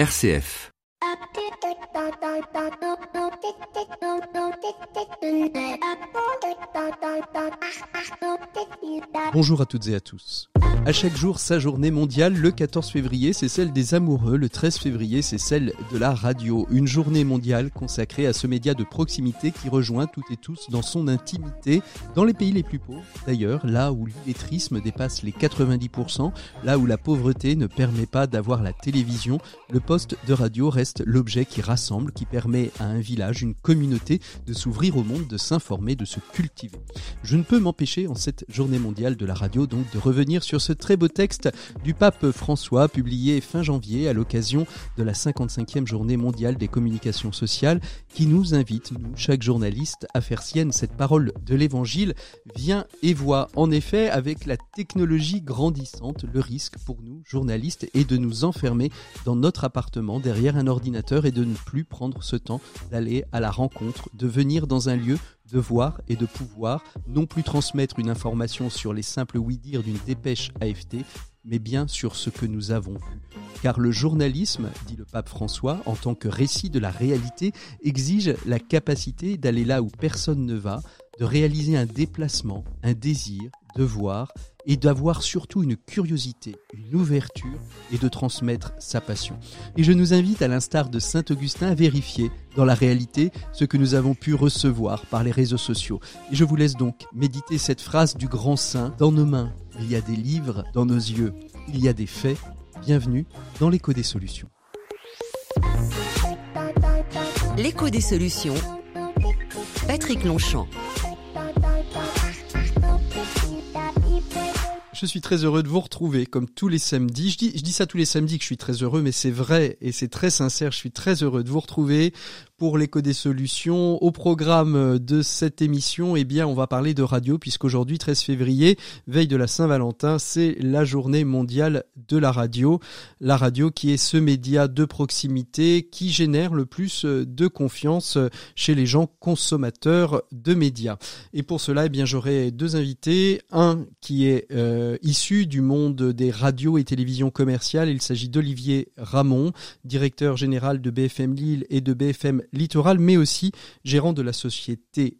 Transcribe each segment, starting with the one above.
RCF. Bonjour à toutes et à tous. À chaque jour, sa journée mondiale, le 14 février, c'est celle des amoureux, le 13 février, c'est celle de la radio. Une journée mondiale consacrée à ce média de proximité qui rejoint toutes et tous dans son intimité, dans les pays les plus pauvres. D'ailleurs, là où l'illettrisme dépasse les 90%, là où la pauvreté ne permet pas d'avoir la télévision, le poste de radio reste l'objet qui rassemble, qui permet à un village, une communauté de s'ouvrir au monde, de s'informer, de se cultiver. Je ne peux m'empêcher en cette journée mondiale de la radio donc de revenir sur ce très beau texte du pape François publié fin janvier à l'occasion de la 55e journée mondiale des communications sociales qui nous invite, nous, chaque journaliste, à faire sienne cette parole de l'évangile vient et voit. En effet, avec la technologie grandissante, le risque pour nous, journalistes, est de nous enfermer dans notre appartement derrière un ordinateur et de ne plus prendre ce temps d'aller à la rencontre, de venir dans un lieu de voir et de pouvoir, non plus transmettre une information sur les simples oui-dire d'une dépêche AFT, mais bien sur ce que nous avons vu. Car le journalisme, dit le pape François, en tant que récit de la réalité, exige la capacité d'aller là où personne ne va, de réaliser un déplacement, un désir, de voir et d'avoir surtout une curiosité, une ouverture et de transmettre sa passion. Et je nous invite, à l'instar de Saint Augustin, à vérifier dans la réalité ce que nous avons pu recevoir par les réseaux sociaux. Et je vous laisse donc méditer cette phrase du grand saint. Dans nos mains, il y a des livres, dans nos yeux, il y a des faits. Bienvenue dans l'écho des solutions. L'écho des solutions. Patrick Longchamp. Je suis très heureux de vous retrouver comme tous les samedis. Je dis, ça tous les samedis que je suis très heureux, mais c'est vrai et c'est très sincère. Je suis très heureux de vous retrouver pour l'écho des solutions. Au programme de cette émission, eh bien, on va parler de radio puisqu'aujourd'hui, 13 février, veille de la Saint-Valentin, c'est la journée mondiale de la radio. La radio qui est ce média de proximité qui génère le plus de confiance chez les gens consommateurs de médias. Et pour cela, eh bien, j'aurai deux invités. Un qui est euh, issu du monde des radios et télévisions commerciales. Il s'agit d'Olivier Ramon, directeur général de BFM Lille et de BFM littoral, mais aussi gérant de la société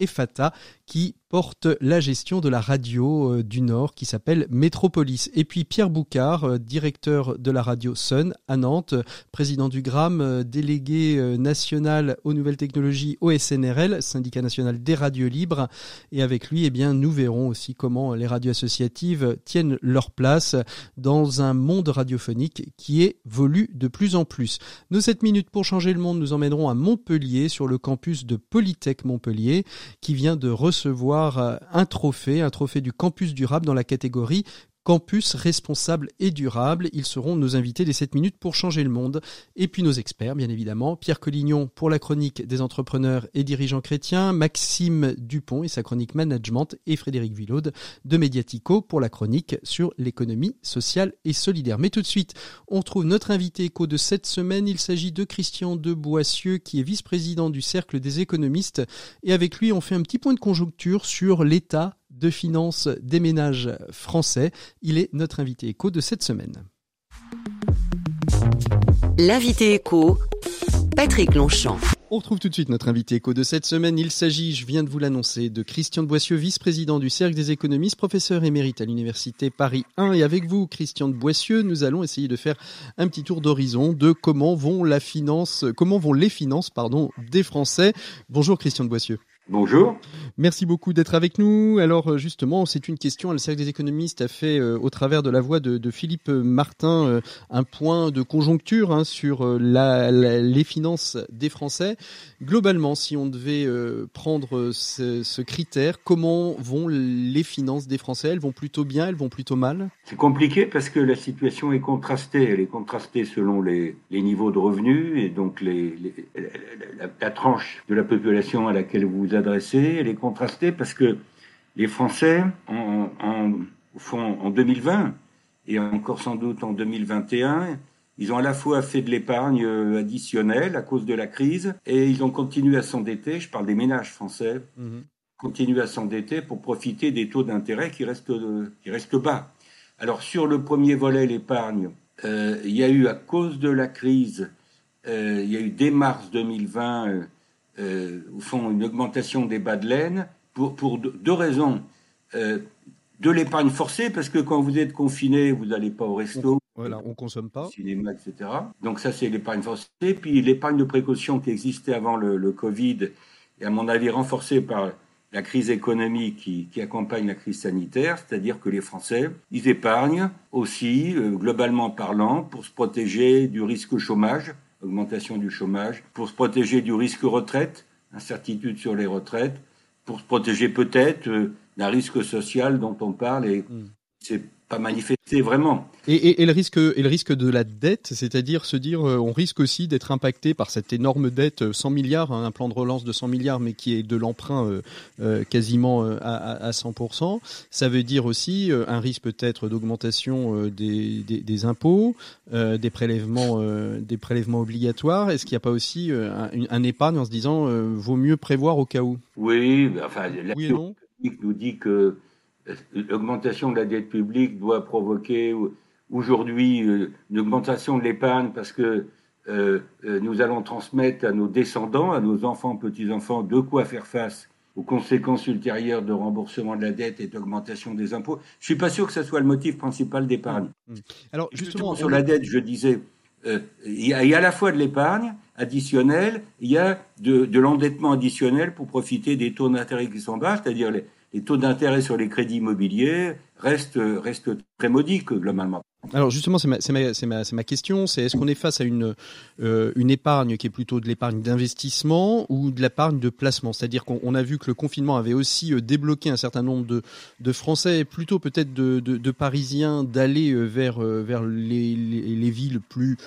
EFATA, qui porte la gestion de la radio euh, du Nord qui s'appelle Métropolis. Et puis Pierre Boucard, euh, directeur de la radio Sun à Nantes, président du GRAM, euh, délégué national aux nouvelles technologies au SNRL, syndicat national des radios libres. Et avec lui, eh bien, nous verrons aussi comment les radios associatives tiennent leur place dans un monde radiophonique qui évolue de plus en plus. Nos 7 minutes pour changer le monde nous emmèneront à Montpellier, sur le campus de Polytech Montpellier, qui vient de recevoir euh, un trophée, un trophée du campus durable dans la catégorie Campus responsable et durable. Ils seront nos invités des 7 minutes pour changer le monde. Et puis nos experts, bien évidemment. Pierre Collignon pour la chronique des entrepreneurs et dirigeants chrétiens. Maxime Dupont et sa chronique management. Et Frédéric Villaude de Mediatico pour la chronique sur l'économie sociale et solidaire. Mais tout de suite, on trouve notre invité éco de cette semaine. Il s'agit de Christian de Boissieu qui est vice-président du Cercle des économistes. Et avec lui, on fait un petit point de conjoncture sur l'état de finances des ménages français. Il est notre invité éco de cette semaine. L'invité éco, Patrick Longchamp. On retrouve tout de suite notre invité éco de cette semaine. Il s'agit, je viens de vous l'annoncer, de Christian de Boissieu, vice-président du Cercle des économistes, professeur émérite à l'Université Paris 1. Et avec vous, Christian de Boissieu, nous allons essayer de faire un petit tour d'horizon de comment vont la finance, comment vont les finances, pardon, des Français. Bonjour Christian de Boissieu. Bonjour. Merci beaucoup d'être avec nous. Alors euh, justement, c'est une question. Le Cercle des économistes a fait, euh, au travers de la voix de, Philippe Martin, euh, un point de conjoncture hein, sur les finances des Français. Globalement, si on devait prendre ce, ce, critère, comment vont les finances des Français? Elles vont plutôt bien Elles vont plutôt mal? C'est compliqué parce que la situation est contrastée. Elle est contrastée selon les, niveaux de revenus et donc les, la, la, tranche de la population à laquelle vous vous adressez. Elle est contrastée parce que les Français, en, en, en 2020 et encore sans doute en 2021, ils ont à la fois fait de l'épargne euh, additionnelle à cause de la crise et ils ont continué à s'endetter. Je parle des ménages français. Mmh. Continuent à s'endetter pour profiter des taux d'intérêt qui restent, qui restent bas. Alors sur le premier volet, l'épargne, il y a eu, à cause de la crise, il y a eu dès mars 2020, au fond, une augmentation des bas de laine pour, pour deux raisons de l'épargne forcée, parce que quand vous êtes confiné, vous n'allez pas au resto. Voilà, on consomme pas. Cinéma, etc. Donc ça, c'est l'épargne forcée. Puis l'épargne de précaution qui existait avant le, Covid, et à mon avis renforcée par la crise économique qui, qui accompagne la crise sanitaire, c'est-à-dire que les Français, ils épargnent aussi, euh, globalement parlant, pour se protéger du risque chômage, augmentation du chômage, pour se protéger du risque retraite, incertitude sur les retraites, pour se protéger peut-être euh, d'un risque social dont on parle et hmm. c'est pas manifesté vraiment. Et, le risque, et le risque de la dette, c'est-à-dire se dire, euh, on risque aussi d'être impacté par cette énorme dette, 100 euh, milliards, hein, un plan de relance de 100 milliards, mais qui est de l'emprunt euh, quasiment à, 100%. Ça veut dire aussi un risque peut-être d'augmentation des, des, impôts, des prélèvements, des prélèvements obligatoires. Est-ce qu'il n'y a pas aussi un, épargne en se disant, vaut mieux prévoir au cas où? Oui, enfin, la oui nous dit que l'augmentation de la dette publique doit provoquer aujourd'hui euh, une augmentation de l'épargne parce que euh, euh, nous allons transmettre à nos descendants, à nos enfants, petits-enfants, de quoi faire face aux conséquences ultérieures de remboursement de la dette et d'augmentation des impôts. Je suis pas sûr que ce soit le motif principal d'épargne. Mmh, mmh. Alors justement, sur la dette, je disais, il, y a, à la fois de l'épargne additionnelle, il y a de, de l'endettement additionnel pour profiter des taux d'intérêt qui sont bas, c'est-à-dire les, les taux d'intérêt sur les crédits immobiliers restent, restent très modiques globalement. Alors justement, c'est ma, ma, ma, question, c'est est-ce qu'on est face à une, euh, une épargne qui est plutôt de l'épargne d'investissement ou de l'épargne de placement? C'est-à-dire qu'on a vu que le confinement avait aussi euh, débloqué un certain nombre de, de Français, plutôt peut-être de, de, de, Parisiens, d'aller euh, vers, vers les, les villes plus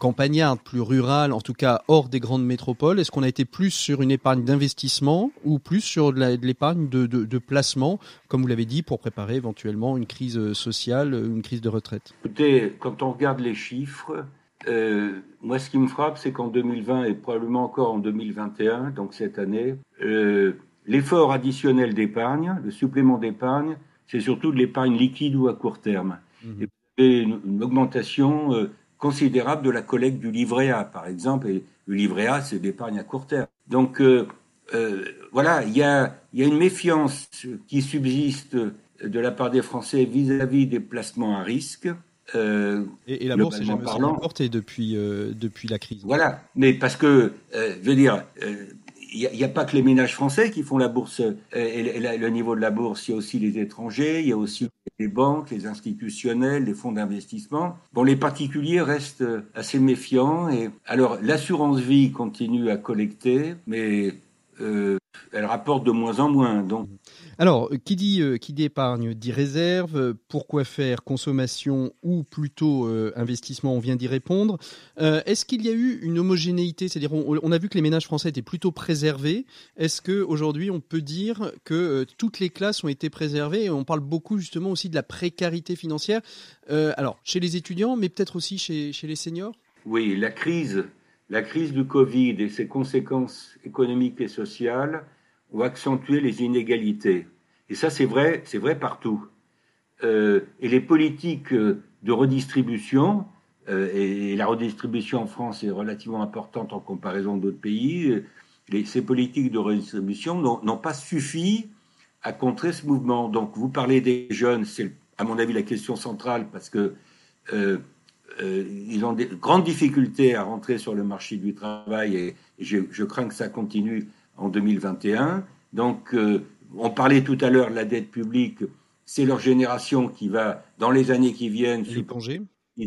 campagnarde, plus rurale, en tout cas hors des grandes métropoles Est-ce qu'on a été plus sur une épargne d'investissement ou plus sur de l'épargne de, placement, comme vous l'avez dit, pour préparer éventuellement une crise euh, sociale, euh, une crise de retraite? Écoutez, quand on regarde les chiffres, euh, moi ce qui me frappe, c'est qu'en 2020 et probablement encore en 2021, donc cette année, l'effort additionnel d'épargne, le supplément d'épargne, c'est surtout de l'épargne liquide ou à court terme. Mmh. Et une, augmentation considérable de la collecte du livret A, par exemple. Et le livret A, c'est d'épargne à court terme. Donc euh, euh, voilà, il y a, y a une méfiance qui subsiste de la part des Français vis-à-vis des placements à risque. Euh, et, la bourse est jamais portée depuis, depuis la crise. Voilà, mais parce que, je veux dire, il n'y a, pas que les ménages français qui font la bourse et, le niveau de la bourse, il y a aussi les étrangers, il y a aussi les banques, les institutionnels, les fonds d'investissement. Bon, les particuliers restent assez méfiants et alors l'assurance vie continue à collecter, mais euh, elle rapporte de moins en moins. Donc alors, qui dit, euh, qui dit épargne dit réserve. Pourquoi faire consommation ou plutôt euh, investissement? On vient d'y répondre. Euh, est-ce qu'il y a eu une homogénéité? C'est-à-dire, on, a vu que les ménages français étaient plutôt préservés. Est-ce qu'aujourd'hui, on peut dire que toutes les classes ont été préservées? On parle beaucoup justement aussi de la précarité financière. alors, chez les étudiants, mais peut-être aussi chez, chez les seniors? Oui, la crise, la crise du Covid et ses conséquences économiques et sociales ou accentuer les inégalités. Et ça, c'est vrai, c'est vrai partout. Euh, et les politiques euh, de redistribution, euh, et, la redistribution en France est relativement importante en comparaison d'autres pays, ces politiques de redistribution n'ont pas suffi à contrer ce mouvement. Donc, vous parlez des jeunes, c'est à mon avis la question centrale parce que ils ont des grandes difficultés à rentrer sur le marché du travail et, je, je crains que ça continue en 2021. Donc, euh, on parlait tout à l'heure de la dette publique. C'est leur génération qui va, dans les années qui viennent, se de,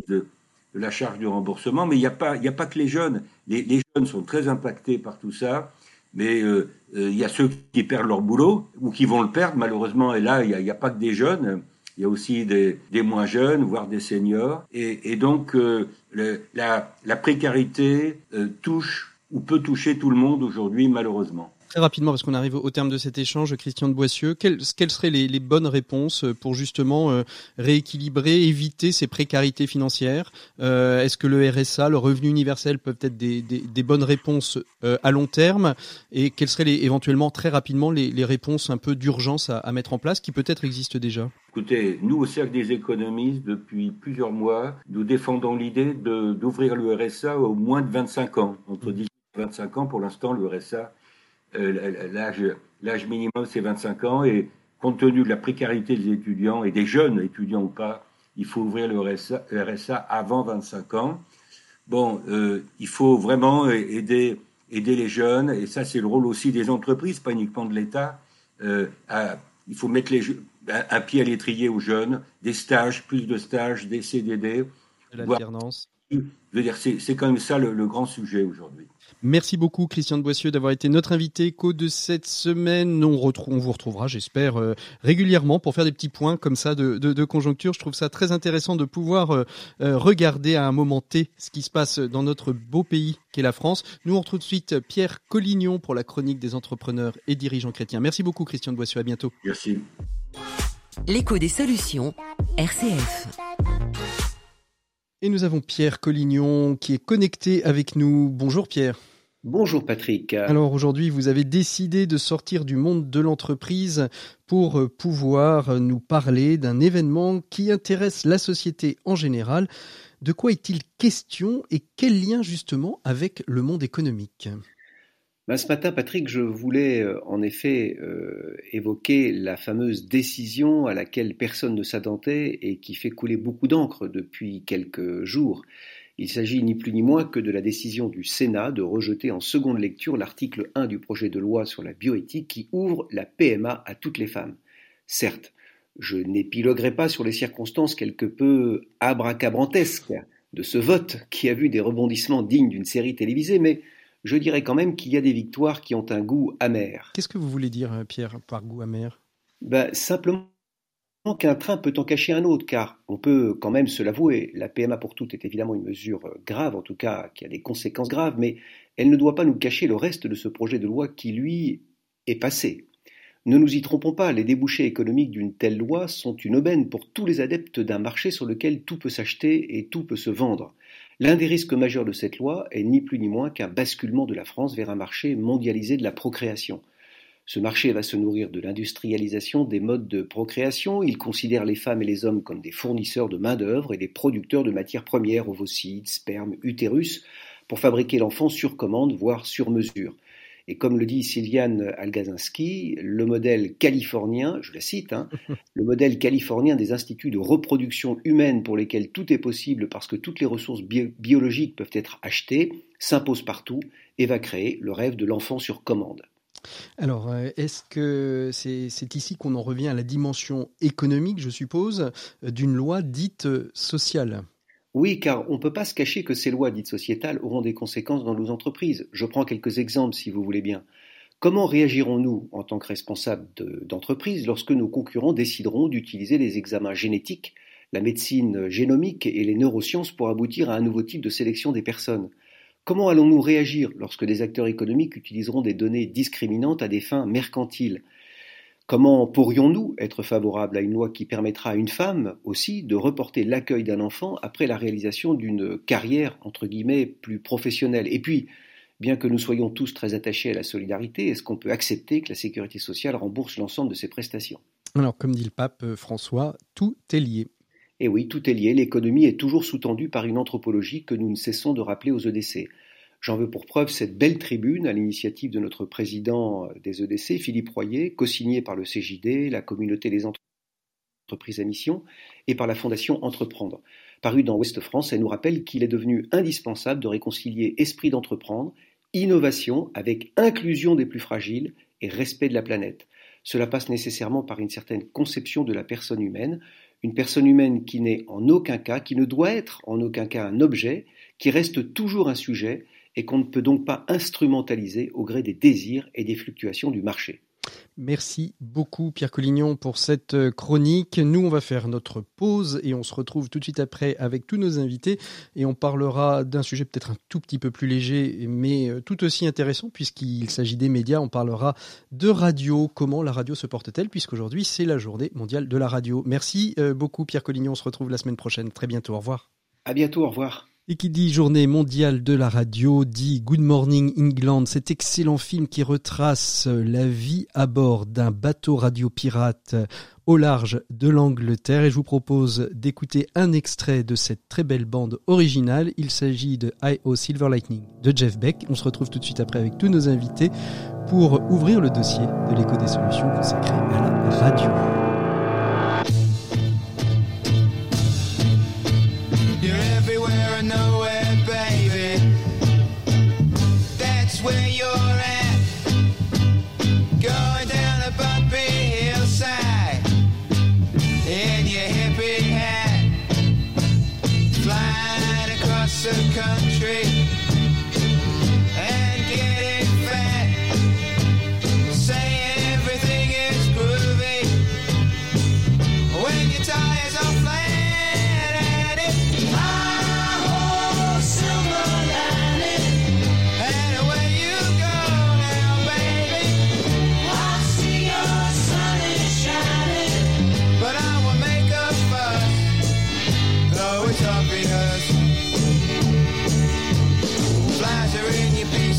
de, la charge du remboursement. Mais il n'y a, pas, a pas que les jeunes. Les, jeunes sont très impactés par tout ça. Mais euh, euh, il y a ceux qui perdent leur boulot ou qui vont le perdre, malheureusement. Et là, il n'y a, pas que des jeunes. Il y a aussi des, moins jeunes, voire des seniors. Et, donc, la, la, précarité touche ou peut toucher tout le monde aujourd'hui, malheureusement. très rapidement, parce qu'on arrive au terme de cet échange, Christian de Boissieu, quelles, quelles seraient les, les, bonnes réponses pour justement euh, rééquilibrer, éviter ces précarités financières? Euh, Est-ce que le RSA, le revenu universel peuvent être des, des, des bonnes réponses euh, à long terme? Et quelles seraient les, éventuellement très rapidement les, les réponses un peu d'urgence à, à, mettre en place qui peut-être existent déjà? Écoutez, nous au Cercle des économistes, depuis plusieurs mois, nous défendons l'idée d'ouvrir le RSA au moins de 25 ans, entre 18 et 25 ans. Pour l'instant, le RSA euh, l'âge minimum, c'est 25 ans. Et compte tenu de la précarité des étudiants, et des jeunes étudiants ou pas, il faut ouvrir le RSA, RSA avant 25 ans. Bon, euh, il faut vraiment aider, aider les jeunes, et ça, c'est le rôle aussi des entreprises, pas uniquement de l'État. Euh, il faut mettre les, un, pied à l'étrier aux jeunes, des stages, plus de stages, des CDD. De l'alternance. Je veux dire, c'est quand même ça le, le grand sujet aujourd'hui. Merci beaucoup Christian de Boissieu d'avoir été notre invité co de cette semaine. On, on vous retrouvera, j'espère, euh, régulièrement pour faire des petits points comme ça de, de, de, conjoncture. Je trouve ça très intéressant de pouvoir euh, euh, regarder à un moment T ce qui se passe dans notre beau pays qu'est la France. Nous on retrouve tout de suite Pierre Collignon pour la chronique des entrepreneurs et dirigeants chrétiens. Merci beaucoup Christian de Boissieu, à bientôt. Merci. L'écho des solutions, RCF. Et nous avons Pierre Collignon qui est connecté avec nous. Bonjour Pierre. Bonjour Patrick. Alors aujourd'hui, vous avez décidé de sortir du monde de l'entreprise pour pouvoir nous parler d'un événement qui intéresse la société en général. De quoi est-il question et quel lien justement avec le monde économique? Ben, ce matin, Patrick, je voulais euh, en effet euh, évoquer la fameuse décision à laquelle personne ne s'attendait et qui fait couler beaucoup d'encre depuis quelques jours. Il s'agit ni plus ni moins que de la décision du Sénat de rejeter en seconde lecture l'article 1 du projet de loi sur la bioéthique qui ouvre la PMA à toutes les femmes. Certes, je n'épiloguerai pas sur les circonstances quelque peu abracabrantesques de ce vote qui a vu des rebondissements dignes d'une série télévisée, mais je dirais quand même qu'il y a des victoires qui ont un goût amer. Qu'est-ce que vous voulez dire, euh, Pierre, par goût amer? Ben, Simplement qu'un train peut en cacher un autre, car on peut quand même se l'avouer, la PMA pour toutes est évidemment une mesure grave, en tout cas qui a des conséquences graves, mais elle ne doit pas nous cacher le reste de ce projet de loi qui, lui, est passé. Ne nous y trompons pas, les débouchés économiques d'une telle loi sont une aubaine pour tous les adeptes d'un marché sur lequel tout peut s'acheter et tout peut se vendre. L'un des risques majeurs de cette loi est ni plus ni moins qu'un basculement de la France vers un marché mondialisé de la procréation. Ce marché va se nourrir de l'industrialisation des modes de procréation. Il considère les femmes et les hommes comme des fournisseurs de main-d'œuvre et des producteurs de matières premières, ovocytes, sperme, utérus, pour fabriquer l'enfant sur commande, voire sur mesure. Et comme le dit Sylviane Algazinski, le modèle californien, je la cite, hein, le modèle californien des instituts de reproduction humaine pour lesquels tout est possible parce que toutes les ressources biologiques peuvent être achetées, s'impose partout et va créer le rêve de l'enfant sur commande. Alors, euh, est-ce que c'est ici qu'on en revient à la dimension économique, je suppose, d'une loi dite sociale? Oui, car on ne peut pas se cacher que ces lois dites sociétales auront des conséquences dans nos entreprises. Je prends quelques exemples si vous voulez bien. Comment réagirons-nous en tant que responsables d'entreprise lorsque nos concurrents décideront d'utiliser les examens génétiques, la médecine génomique et les neurosciences pour aboutir à un nouveau type de sélection des personnes? Comment allons-nous réagir lorsque des acteurs économiques utiliseront des données discriminantes à des fins mercantiles? Comment pourrions-nous être favorables à une loi qui permettra à une femme aussi de reporter l'accueil d'un enfant après la réalisation d'une carrière entre guillemets plus professionnelle? Et puis, bien que nous soyons tous très attachés à la solidarité, est-ce qu'on peut accepter que la sécurité sociale rembourse l'ensemble de ses prestations? Alors, comme dit le pape euh, François, tout est lié. Et oui, tout est lié. L'économie est toujours sous-tendue par une anthropologie que nous ne cessons de rappeler aux EDC. J'en veux pour preuve cette belle tribune à l'initiative de notre président des EDC, Philippe Royer, co-signée par le CJD, la communauté des entreprises à mission et par la fondation Entreprendre. Parue dans Ouest France, elle nous rappelle qu'il est devenu indispensable de réconcilier esprit d'entreprendre, innovation avec inclusion des plus fragiles et respect de la planète. Cela passe nécessairement par une certaine conception de la personne humaine, une personne humaine qui n'est en aucun cas, qui ne doit être en aucun cas un objet, qui reste toujours un sujet et qu'on ne peut donc pas instrumentaliser au gré des désirs et des fluctuations du marché. Merci beaucoup Pierre Collignon pour cette euh, chronique. Nous, on va faire notre pause et on se retrouve tout de suite après avec tous nos invités et on parlera d'un sujet peut-être un tout petit peu plus léger mais euh, tout aussi intéressant puisqu'il s'agit des médias. On parlera de radio, comment la radio se porte-t-elle puisqu'aujourd'hui c'est la journée mondiale de la radio. Merci euh, beaucoup Pierre Collignon. On se retrouve la semaine prochaine. Très bientôt. Au revoir. À bientôt. Au revoir. Et qui dit journée mondiale de la radio dit Good Morning England, cet excellent film qui retrace la vie à bord d'un bateau radio pirate au large de l'Angleterre. Et je vous propose d'écouter un extrait de cette très belle bande originale. Il s'agit de I.O. Silver Lightning de Jeff Beck. On se retrouve tout de suite après avec tous nos invités pour ouvrir le dossier de l'écho des solutions consacré à la radio.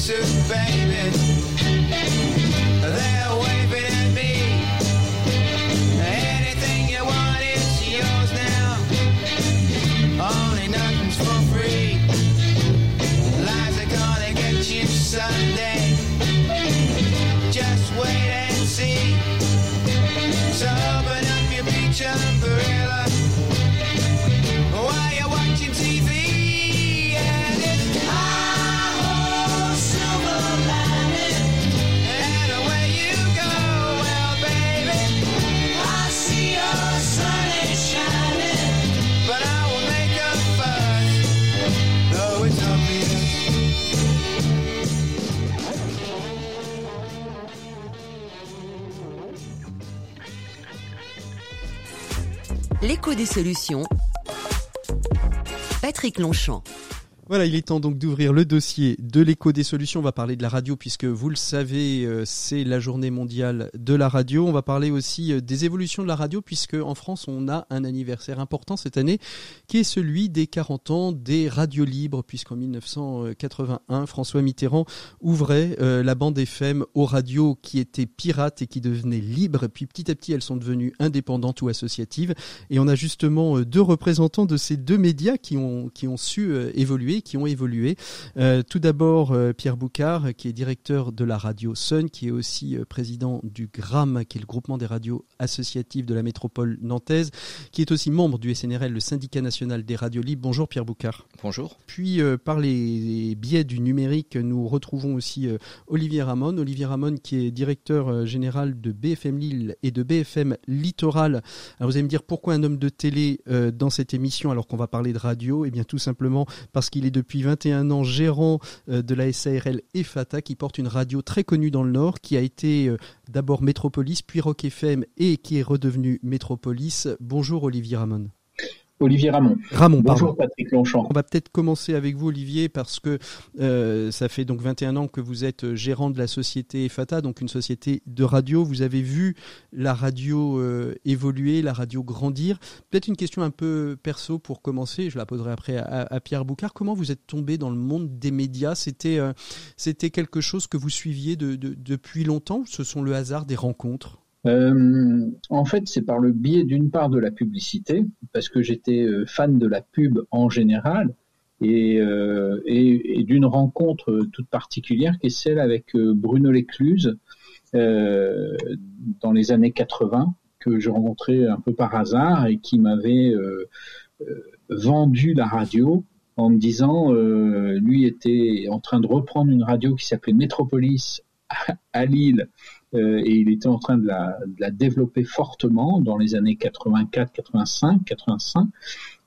L'écho des solutions. Patrick Longchamp. Voilà, il est temps donc d'ouvrir le dossier de l'écho des solutions. On va parler de la radio puisque vous le savez, euh, c'est la journée mondiale de la radio. On va parler aussi euh, des évolutions de la radio puisque en France, on a un anniversaire important cette année qui est celui des 40 ans des radios libres puisqu'en 1981, François Mitterrand ouvrait euh, la bande FM aux radios qui étaient pirates et qui devenaient libres. Puis petit à petit, elles sont devenues indépendantes ou associatives. Et on a justement deux représentants de ces deux médias qui ont, qui ont su évoluer qui ont évolué. Euh, tout d'abord, euh, Pierre Boucard, qui est directeur de la radio Sun, qui est aussi euh, président du GRAM, qui est le groupement des radios associatives de la métropole nantaise, qui est aussi membre du SNRL, le syndicat national des radios libres. Bonjour Pierre Boucard. Bonjour. Puis, par les biais du numérique, nous retrouvons aussi Olivier Ramon. Olivier Ramon, qui est directeur général de BFM Lille et de BFM Littoral. Alors vous allez me dire pourquoi un homme de télé dans cette émission alors qu'on va parler de radio? Eh bien tout simplement parce qu'il il est depuis 21 ans gérant euh, de la SARL EFATA qui porte une radio très connue dans le Nord qui a été euh, d'abord Métropolis puis Rock FM et qui est redevenu Métropolis. Bonjour Olivier Ramon. Olivier Ramon. Ramon, Bonjour Patrick Longchamp. On va peut-être commencer avec vous Olivier parce que euh, ça fait donc 21 ans que vous êtes gérant de la société FATA, donc une société de radio. Vous avez vu la radio euh, évoluer, la radio grandir. Peut-être une question un peu perso pour commencer, je la poserai après à, Pierre Boucard. Comment vous êtes tombé dans le monde des médias? C'était euh, c'était quelque chose que vous suiviez depuis longtemps Ce sont le hasard des rencontres? Euh, en fait, c'est par le biais d'une part de la publicité, parce que j'étais euh, fan de la pub en général, et, euh, d'une rencontre toute particulière qui est celle avec Bruno Lécluse dans les années 80, que je rencontrais un peu par hasard et qui m'avait vendu la radio en me disant, lui était en train de reprendre une radio qui s'appelait Métropolis à Lille euh, et il était en train de la, de la, développer fortement dans les années 84, 85, 85.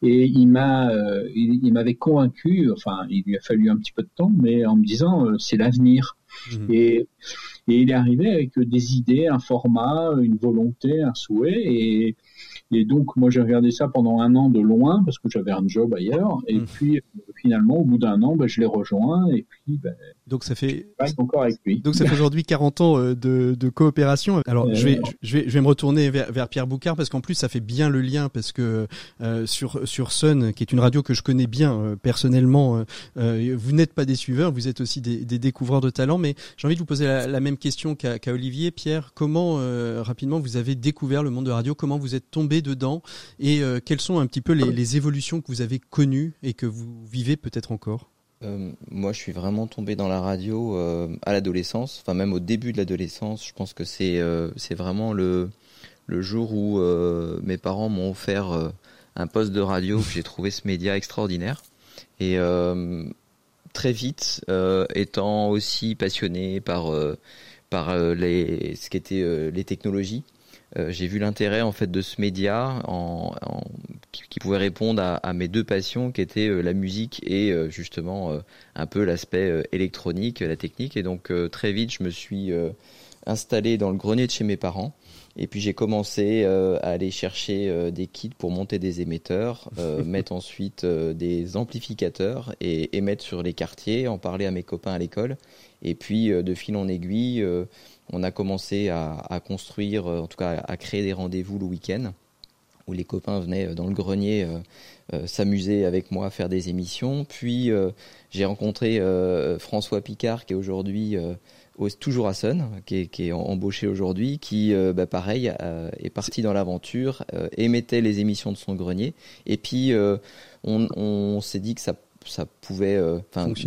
Et il m'a, il, m'avait convaincu. Enfin, il lui a fallu un petit peu de temps, mais en me disant c'est l'avenir. Mmh. Et, et il est arrivé avec des idées, un format, une volonté, un souhait. Et, et donc, moi, j'ai regardé ça pendant un an de loin parce que j'avais un job ailleurs. Et mmh. puis, finalement, au bout d'un an, ben, je l'ai rejoint. Et puis, ben, donc ça fait encore avec lui. Donc ça fait aujourd'hui 40 ans euh, de, de coopération. Alors je vais je vais je vais me retourner vers, vers Pierre Boucard parce qu'en plus ça fait bien le lien parce que euh, sur sur Sun qui est une radio que je connais bien euh, personnellement, vous n'êtes pas des suiveurs, vous êtes aussi des, des découvreurs de talent. Mais j'ai envie de vous poser la, même question qu'à Olivier. Pierre, comment rapidement vous avez découvert le monde de radio? Comment vous êtes tombé dedans? Et quelles sont un petit peu les, les évolutions que vous avez connues et que vous vivez peut-être encore? Euh, moi, je suis vraiment tombé dans la radio euh, à l'adolescence, enfin même au début de l'adolescence. Je pense que c'est euh, vraiment le le jour où mes parents m'ont offert un poste de radio j'ai trouvé ce média extraordinaire et très vite, étant aussi passionné par par les ce qu'étaient les technologies. J'ai vu l'intérêt en fait de ce média en, qui, pouvait répondre à, mes deux passions qui étaient euh, la musique et euh, justement un peu l'aspect électronique, la technique. Et donc très vite, je me suis installé dans le grenier de chez mes parents. Et puis j'ai commencé à aller chercher des kits pour monter des émetteurs, mettre ensuite des amplificateurs et émettre sur les quartiers, en parler à mes copains à l'école. Et puis de fil en aiguille, on a commencé à, construire, euh, en tout cas à créer des rendez-vous le week-end où les copains venaient euh, dans le grenier euh, s'amuser avec moi, faire des émissions. Puis j'ai rencontré François Picard qui est aujourd'hui toujours à Sun, qui est, embauché aujourd'hui, qui, bah, pareil, est parti dans l'aventure, émettait les émissions de son grenier. Et puis, on s'est dit que ça ça pouvait, euh,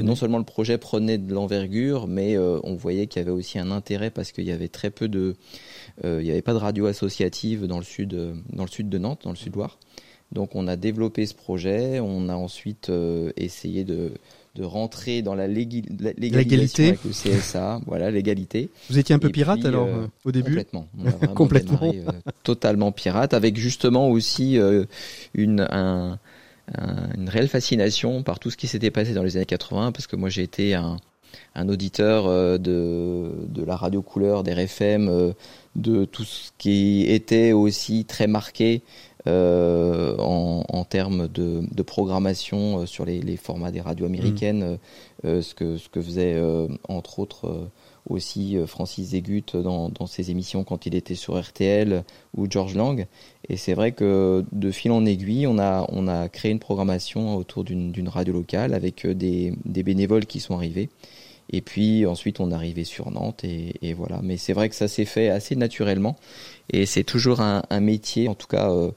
non seulement le projet prenait de l'envergure, mais euh, on voyait qu'il y avait aussi un intérêt parce qu'il y avait très peu de, euh, il n'y avait pas de radio associative dans le sud, dans le sud de Nantes, dans le sud-Loire. Donc on a développé ce projet, on a ensuite essayé de, de rentrer dans la légalité. avec le CSA, voilà l'égalité. Vous étiez un peu pirate alors au début Complètement, complètement, totalement pirate, avec justement aussi une un une réelle fascination par tout ce qui s'était passé dans les années 80 parce que moi j'ai été un, un auditeur euh, de, de la radio couleur, des RFM, euh, de tout ce qui était aussi très marqué euh, en, en, termes de, de programmation sur les, les, formats des radios américaines, mmh. ce, que, ce que faisait entre autres aussi euh, Francis Zégut dans, dans, ses émissions quand il était sur RTL ou George Lang. Et c'est vrai que de fil en aiguille, on a, on a créé une programmation autour d'une radio locale avec euh, des, des, bénévoles qui sont arrivés. Et puis ensuite, on est arrivé sur Nantes et, et voilà. Mais c'est vrai que ça s'est fait assez naturellement. Et c'est toujours un, un, métier, en tout cas, euh,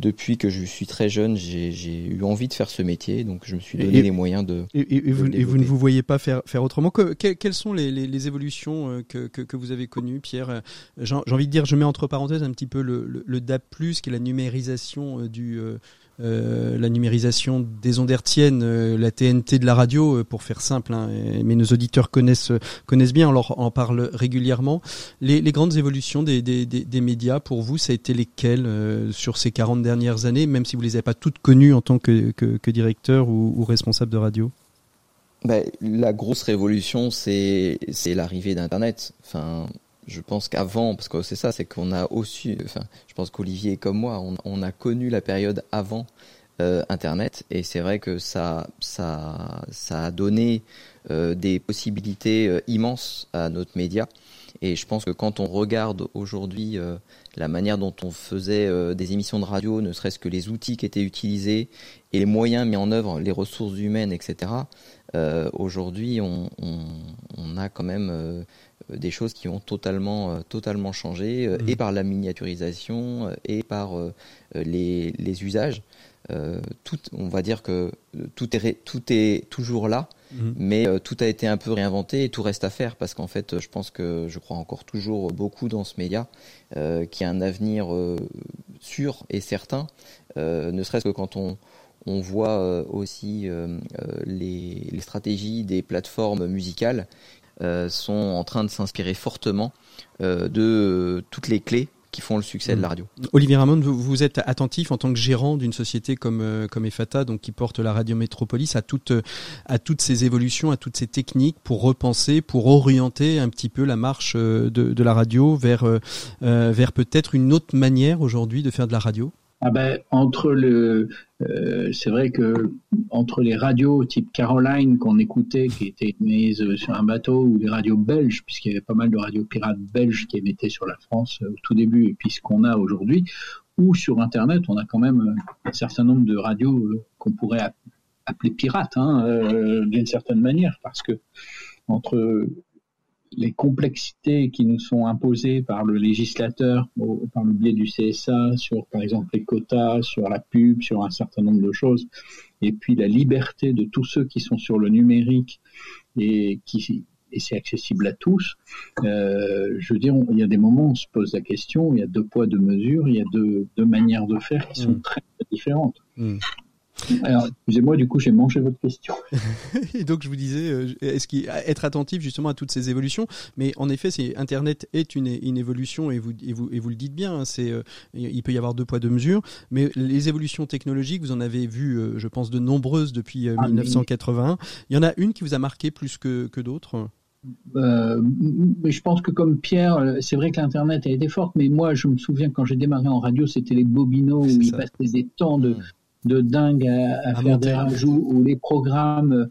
depuis que je suis très jeune, j'ai eu envie de faire ce métier, donc je me suis donné les moyens de. Et, vous, ne vous voyez pas faire, faire autrement Quelles sont les, les, évolutions euh, que, que, que, vous avez connues, Pierre? Euh, J'ai envie de dire, je mets entre parenthèses un petit peu le, le, le DAP+, qui est la numérisation euh, du, euh, la numérisation des ondes hertziennes, euh, la TNT de la radio, euh, pour faire simple, hein, mais nos auditeurs connaissent connaissent bien, on leur en parle régulièrement. Les, grandes évolutions des, des, des, médias, pour vous, ça a été lesquelles sur ces 40 dernières années, même si vous les avez pas toutes connues en tant que, que, directeur ou, responsable de radio? Ben, La grosse révolution, c'est l'arrivée d'Internet. Je pense qu'avant, parce que c'est ça, c'est qu'on a aussi, enfin, je pense qu'Olivier comme moi, on, a connu la période avant euh, Internet, et c'est vrai que ça, ça, ça a donné euh, des possibilités euh, immenses à notre média. Et je pense que quand on regarde aujourd'hui la manière dont on faisait des émissions de radio, ne serait-ce que les outils qui étaient utilisés et les moyens mis en œuvre, les ressources humaines, etc. aujourd'hui, on, on, on, a quand même des choses qui ont totalement, euh, totalement changé, euh, et mmh. par la miniaturisation, euh, et par les, les, usages. tout, on va dire que tout est, tout est toujours là, mmh. mais tout a été un peu réinventé et tout reste à faire parce qu'en fait, je pense que je crois encore toujours beaucoup dans ce média qui a un avenir sûr et certain, ne serait-ce que quand on, on voit aussi les, les, stratégies des plateformes musicales euh, sont en train de s'inspirer fortement euh, de toutes les clés qui font le succès de la radio. Olivier Ramon, vous, vous êtes attentif en tant que gérant d'une société comme comme EFATA, donc qui porte la radio métropolis, à toutes à toutes ces évolutions, à toutes ces techniques pour repenser, pour orienter un petit peu la marche de, de la radio vers vers peut-être une autre manière aujourd'hui de faire de la radio? Ah ben, entre le, euh, c'est vrai que entre les radios type Caroline qu'on écoutait, qui étaient mises sur un bateau, ou les radios belges, puisqu'il y avait pas mal de radios pirates belges qui émettaient sur la France euh, au tout début, et puis ce qu'on a aujourd'hui, ou sur Internet, on a quand même euh, un certain nombre de radios qu'on pourrait appeler pirates, hein, d'une certaine manière, parce que entre les complexités qui nous sont imposées par le législateur par le biais du CSA sur par exemple les quotas, sur la pub, sur un certain nombre de choses, et puis la liberté de tous ceux qui sont sur le numérique et qui et c'est accessible à tous. Euh, je veux dire, il y a des moments où on se pose la question, il y a deux poids, deux mesures, il y a deux, deux manières de faire qui sont mmh. très, différentes. Mmh. Alors, excusez-moi, du coup, j'ai mangé votre question. et donc, je vous disais, euh, est-ce être attentif justement à toutes ces évolutions? Mais en effet, c'est Internet est une, une évolution et vous, et vous, et vous le dites bien. Hein, c'est, euh, il peut y avoir deux poids deux mesures, mais les évolutions technologiques, vous en avez vu, euh, je pense, de nombreuses depuis 1981. Ah, il y en a une qui vous a marqué plus que, que d'autres? Mais je pense que comme Pierre, c'est vrai que l'Internet a été forte, mais moi je me souviens quand j'ai démarré en radio, c'était les bobinos où il passait des temps de, de dingue à, faire des rajouts ou les programmes, euh,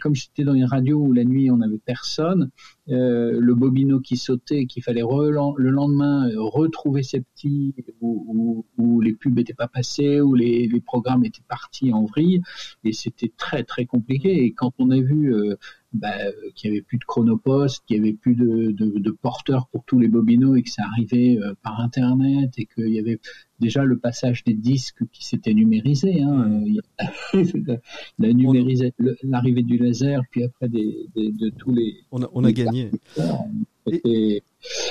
comme j'étais dans une radio où la nuit on n'avait personne, euh, le bobino qui sautait, qu'il fallait le lendemain euh, retrouver ses petits, où, les pubs n'étaient pas passés, où les, programmes étaient partis en vrille, et c'était très très compliqué. Et quand on a vu bah, qu'il n'y avait plus de chronopost, qu'il n'y avait plus de, de, porteurs pour tous les bobinos et que ça arrivait par Internet et qu'il y avait déjà le passage des disques qui s'était numérisé, hein, la l'arrivée du laser, puis après des, de tous les. On a, on a gagné.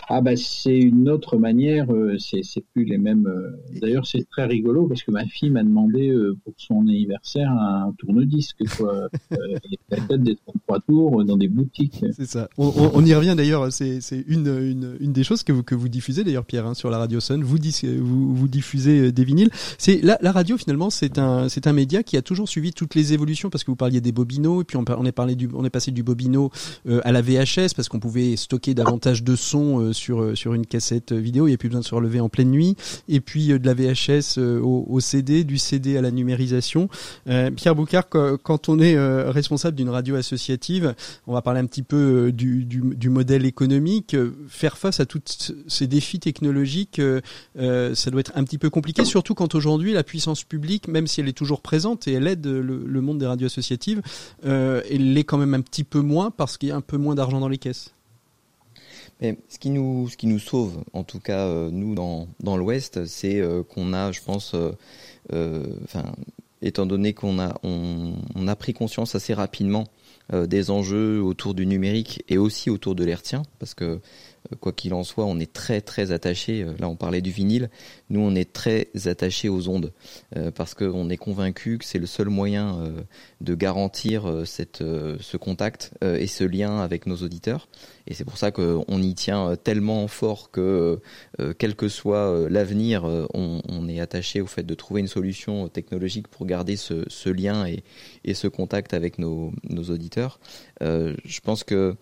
Ah bah c'est une autre manière, euh, c'est plus les mêmes. Euh, d'ailleurs c'est très rigolo parce que ma fille m'a demandé euh, pour son anniversaire un tourne-disque quoi, la tête des 33 tours dans des boutiques. C'est ça. On, y revient d'ailleurs. C'est une, une, une des choses que vous que vous diffusez d'ailleurs Pierre hein, sur la radio Sun. Vous, vous, vous diffusez des vinyles. C'est la, la radio finalement c'est un c'est un média qui a toujours suivi toutes les évolutions parce que vous parliez des bobinos et puis on, on est parlé du on est passé du bobino à la VHS parce qu'on pouvait stocker davantage de sons euh, sur euh, sur une cassette vidéo. Il n'y a plus besoin de se relever en pleine nuit. Et puis euh, de la VHS au, CD, du CD à la numérisation. Pierre Boucard, quand on est responsable d'une radio associative, on va parler un petit peu du, du, modèle économique. Faire face à tous ces défis technologiques, ça doit être un petit peu compliqué, surtout quand aujourd'hui la puissance publique, même si elle est toujours présente et elle aide le, monde des radios associatives, elle l'est quand même un petit peu moins parce qu'il y a un peu moins d'argent dans les caisses. Mais ce qui nous, ce qui nous sauve, en tout cas euh, nous dans, dans l'Ouest, c'est euh, qu'on a, je pense, euh, enfin, étant donné qu'on a, on, on, a pris conscience assez rapidement des enjeux autour du numérique et aussi autour de l'hertien, parce que quoi qu'il en soit, on est très très attaché. Là, on parlait du vinyle. Nous, on est très attaché aux ondes parce qu'on est convaincu que c'est le seul moyen de garantir cette, ce contact et ce lien avec nos auditeurs. Et c'est pour ça qu'on y tient euh, tellement fort que, euh, quel que soit euh, l'avenir, on, on, est attaché au fait de trouver une solution technologique pour garder ce, ce lien et, et, ce contact avec nos, nos auditeurs. je pense que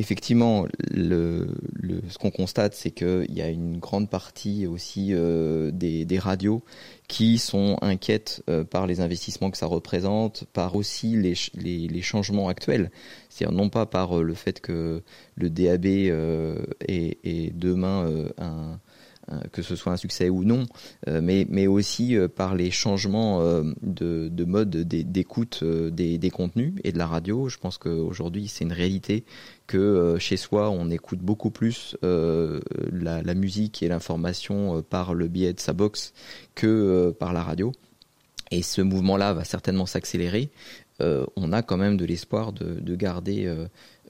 effectivement, ce qu'on constate, c'est qu'il y a une grande partie aussi euh, des, radios qui sont inquiètes euh, par les investissements que ça représente, par aussi les, les, changements actuels. C'est-à-dire non pas par euh, le fait que le DAB est, est, demain un que ce soit un succès ou non, mais, mais aussi par les changements de, de mode d'écoute des, des, contenus et de la radio. Je pense qu'aujourd'hui, c'est une réalité que euh, chez soi, on écoute beaucoup plus euh, la, musique et l'information euh, par le biais de sa box que par la radio. Et ce mouvement-là va certainement s'accélérer. on a quand même de l'espoir de, garder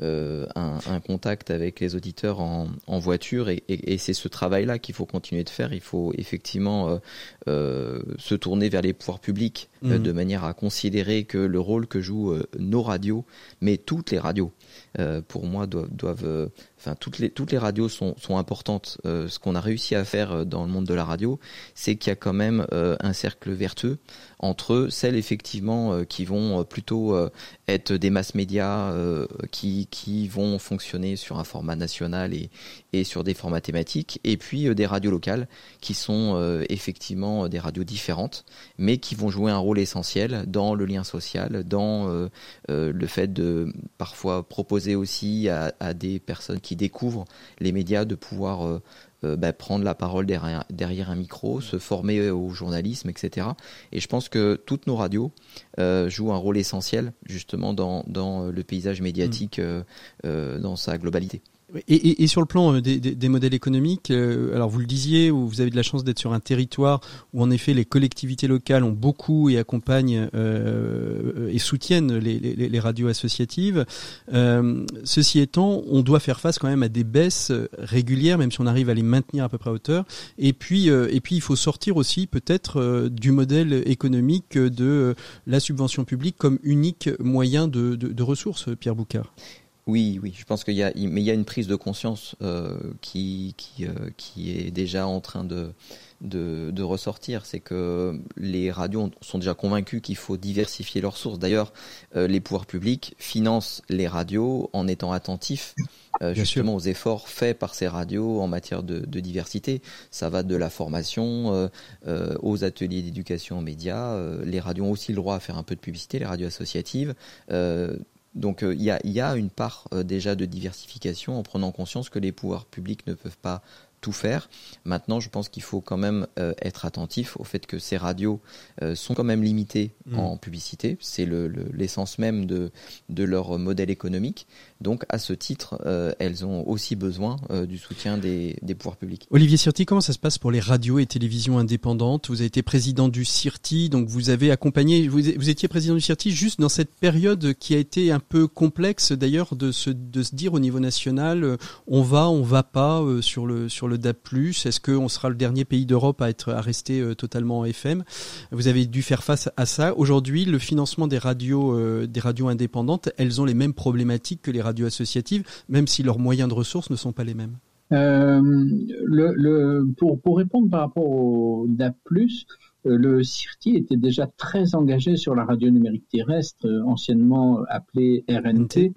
un, contact avec les auditeurs en, voiture et, c'est ce travail-là qu'il faut continuer de faire. Il faut effectivement se tourner vers les pouvoirs publics mmh. de manière à considérer que le rôle que jouent nos radios, mais toutes les radios, pour moi doivent, enfin toutes les toutes les radios sont, importantes. ce qu'on a réussi à faire dans le monde de la radio, c'est qu'il y a quand même un cercle vertueux entre celles effectivement euh, qui vont euh, plutôt euh, être des masses médias qui, vont fonctionner sur un format national et, et sur des formats thématiques, et puis des radios locales qui sont effectivement des radios différentes, mais qui vont jouer un rôle essentiel dans le lien social, dans le fait de parfois proposer aussi à, à, des personnes qui découvrent les médias de pouvoir euh, bah, prendre la parole derrière, derrière, un micro, se former au journalisme, etc. Et je pense que toutes nos radios euh, jouent un rôle essentiel justement dans, dans le paysage médiatique euh, dans sa globalité. Et, et, et, sur le plan euh, des, des, des modèles économiques, euh, alors vous le disiez, vous avez de la chance d'être sur un territoire où en effet les collectivités locales ont beaucoup et accompagnent euh, et soutiennent les, les, les radios associatives. Euh, ceci étant, on doit faire face quand même à des baisses régulières, même si on arrive à les maintenir à peu près à hauteur. Et puis, et puis il faut sortir aussi peut-être du modèle économique de la subvention publique comme unique moyen de, de, de ressources, Pierre Boucard. Oui, oui, je pense qu'il y a, mais il y a une prise de conscience euh, qui, qui, euh, qui est déjà en train de, de, de ressortir. C'est que les radios sont déjà convaincus qu'il faut diversifier leurs sources. D'ailleurs, euh, les pouvoirs publics financent les radios en étant attentifs euh, justement aux efforts faits par ces radios en matière de, de diversité. Ça va de la formation euh, euh aux ateliers d'éducation aux médias. les radios ont aussi le droit à faire un peu de publicité, les radios associatives. Donc euh, il y, a, y, a, une part euh, déjà de diversification en prenant conscience que les pouvoirs publics ne peuvent pas tout faire. Maintenant, je pense qu'il faut quand même euh, être attentif au fait que ces radios euh, sont quand même limitées mm. en publicité. C'est l'essence le, même de, de leur modèle économique. Donc, à ce titre, euh, elles ont aussi besoin du soutien des, des, pouvoirs publics. Olivier Sirti, comment ça se passe pour les radios et télévisions indépendantes? Vous avez été président du CIRTI, donc vous avez accompagné, vous, vous étiez président du CIRTI juste dans cette période qui a été un peu complexe d'ailleurs de se, de se dire au niveau national, on va, on va pas sur le sur le DAP+. Est-ce qu'on sera le dernier pays d'Europe à être à rester euh, totalement FM Vous avez dû faire face à ça. Aujourd'hui, le financement des radios, euh, des radios indépendantes, elles ont les mêmes problématiques que les radios associatives, même si leurs moyens de ressources ne sont pas les mêmes. Euh, le, pour, pour, répondre par rapport au DAP+, le CIRTI était déjà très engagé sur la radio numérique terrestre, anciennement appelée RNT,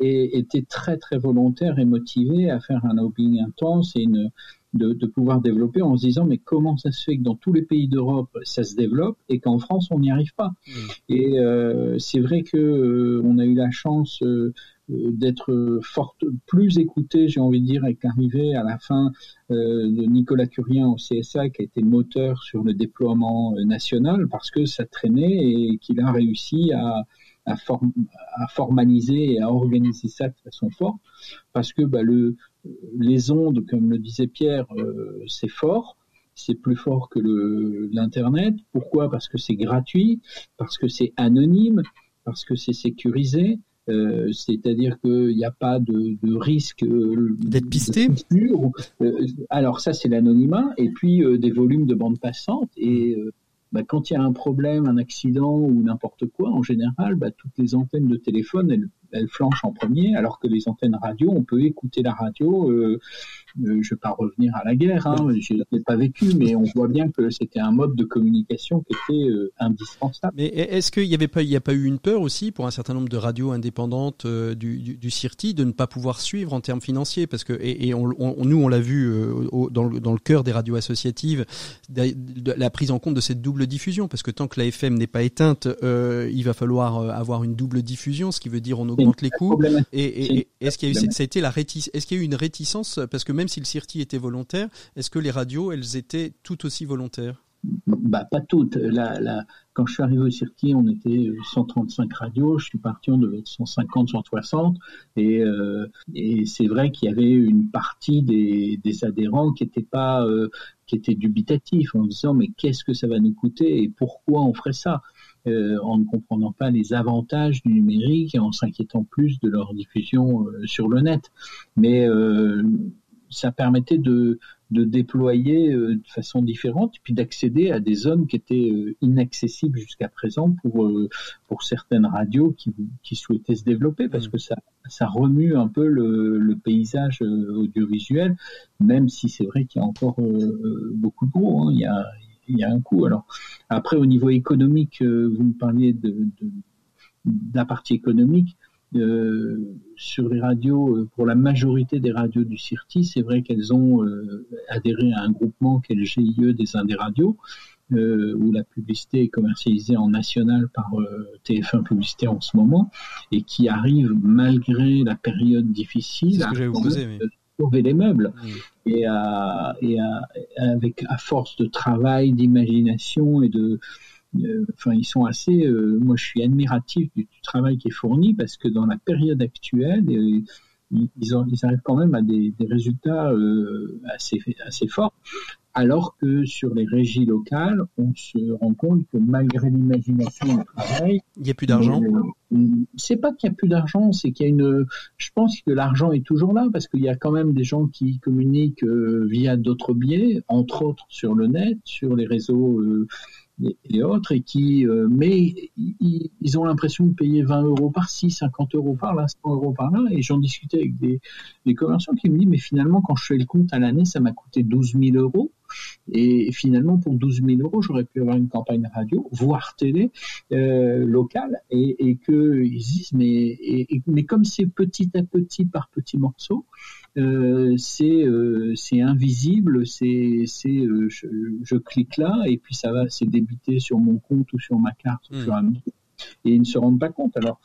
et était très très volontaire et motivé à faire un lobbying intense et une, de, de, pouvoir développer en se disant mais comment ça se fait que dans tous les pays d'Europe ça se développe et qu'en France on n'y arrive pas? Mmh. et euh, c'est vrai que euh, on a eu la chance euh, d'être forte plus écouté j'ai envie de dire avec l'arrivée à la fin euh, de Nicolas Curien au CSA qui a été moteur sur le déploiement national parce que ça traînait et qu'il a réussi à formaliser et à organiser ça de façon forte, parce que bah, le, les ondes, comme le disait Pierre, euh, c'est fort, c'est plus fort que l'Internet. Pourquoi? Parce que c'est gratuit, parce que c'est anonyme, parce que c'est sécurisé. Euh, c'est-à-dire qu'il n'y a pas de, de risque euh, d'être pisté. Euh, alors ça c'est l'anonymat et puis euh, des volumes de bande passante et bah, quand il y a un problème, un accident ou n'importe quoi, en général, bah, toutes les antennes de téléphone, elles, elles, flanchent en premier, alors que les antennes radio, on peut écouter la radio euh, euh, je ne vais pas revenir à la guerre, hein, je l'ai pas vécu, mais on voit bien que c'était un mode de communication qui était euh, indispensable. Mais est-ce qu'il n'y avait pas, il y a pas eu une peur aussi pour un certain nombre de radios indépendantes euh, du, du, du, CIRTI de ne pas pouvoir suivre en termes financiers, parce que et, et on, on, nous on l'a vu dans, le, dans le cœur des radios associatives, la prise en compte de cette double diffusion, parce que tant que la FM n'est pas éteinte, il va falloir avoir une double diffusion, ce qui veut dire on augmente les coûts. Et, et est-ce qu'il y a eu, ça a été la réticence, est-ce qu'il y a eu une réticence, parce que même même si le CIRTI était volontaire, est-ce que les radios, elles étaient tout aussi volontaires? Bah, pas toutes. quand je suis arrivé au CIRTI, on était 135 radios. Je suis parti, on devait être 150, 160. Et, euh, et c'est vrai qu'il y avait une partie des, adhérents qui étaient pas, euh, qui étaient dubitatifs en disant mais qu'est-ce que ça va nous coûter et pourquoi on ferait ça? En ne comprenant pas les avantages du numérique et en s'inquiétant plus de leur diffusion sur le net. Mais ça permettait de, de déployer euh, de façon différente, et puis d'accéder à des zones qui étaient euh, inaccessibles jusqu'à présent pour euh, pour certaines radios qui, qui souhaitaient se développer, parce mm. que ça ça remue un peu le, le paysage audiovisuel, même si c'est vrai qu'il y a encore beaucoup de gros. Hein. il y a il y a un coût. Alors après au niveau économique, vous me parliez de, de, de la partie économique. Euh, sur les radios, euh, pour la majorité des radios du CIRTI, c'est vrai qu'elles ont euh, adhéré à un groupement qui est le GIE des Indes radios, où la publicité est commercialisée en national par TF1 Publicité en ce moment, et qui arrive malgré la période difficile à sauver les meubles. Et, à, et avec à force de travail, d'imagination et de, enfin, ils sont assez. Euh, moi, je suis admiratif du, travail qui est fourni parce que dans la période actuelle, euh, ils, ils, arrivent quand même à des, des résultats assez, assez forts. Alors que sur les régies locales, on se rend compte que malgré l'imagination du travail, il n'y a plus d'argent. c'est pas qu'il y a plus d'argent, c'est qu'il y a une. Je pense que l'argent est toujours là parce qu'il y a quand même des gens qui communiquent via d'autres biais, entre autres sur le net, sur les réseaux et, autres, et qui, euh, mais ils, ont l'impression de payer 20 euros par-ci, 50 euros par-là, 100 euros par-là, et j'en discutais avec des, des, commerçants qui me disent, mais finalement, quand je fais le compte à l'année, ça m'a coûté 12 000 euros, et finalement, pour 12 000 euros, j'aurais pu avoir une campagne radio, voire télé euh, locale, et, et qu'ils disent, mais, mais comme c'est petit à petit par petits morceaux, euh, c'est euh, c'est invisible, c'est c'est euh, je, je, clique là et puis ça va c'est débité sur mon compte ou sur ma carte mesure et ils ne se rendent pas compte. Alors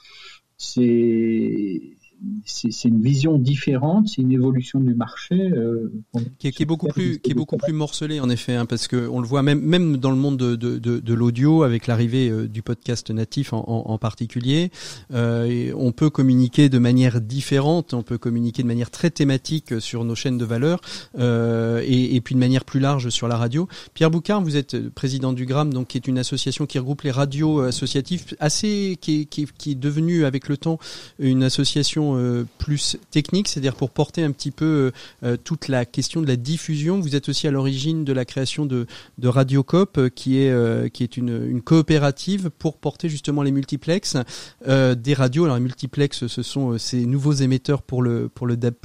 c'est c'est une vision différente, c'est une évolution du marché euh, qui, est, qui, est, beaucoup plus qui est beaucoup plus morcelé en effet, hein, parce que on le voit même même dans le monde de, de, de, de l'audio avec l'arrivée euh, du podcast natif en, en, en particulier, euh, on peut communiquer de manière différente, on peut communiquer de manière très thématique sur nos chaînes de valeur et, et, puis de manière plus large sur la radio. Pierre Boucard, vous êtes président du GRAM, donc qui est une association qui regroupe les radios associatives, assez qui est, qui est, qui est devenue avec le temps une association euh, plus technique, c'est-à-dire pour porter un petit peu euh, euh, toute la question de la diffusion. Vous êtes aussi à l'origine de la création de, de Radiocop, qui est qui est une, coopérative pour porter justement les multiplex des radios. Alors les multiplex, ce sont ces nouveaux émetteurs pour le pour le DAB+.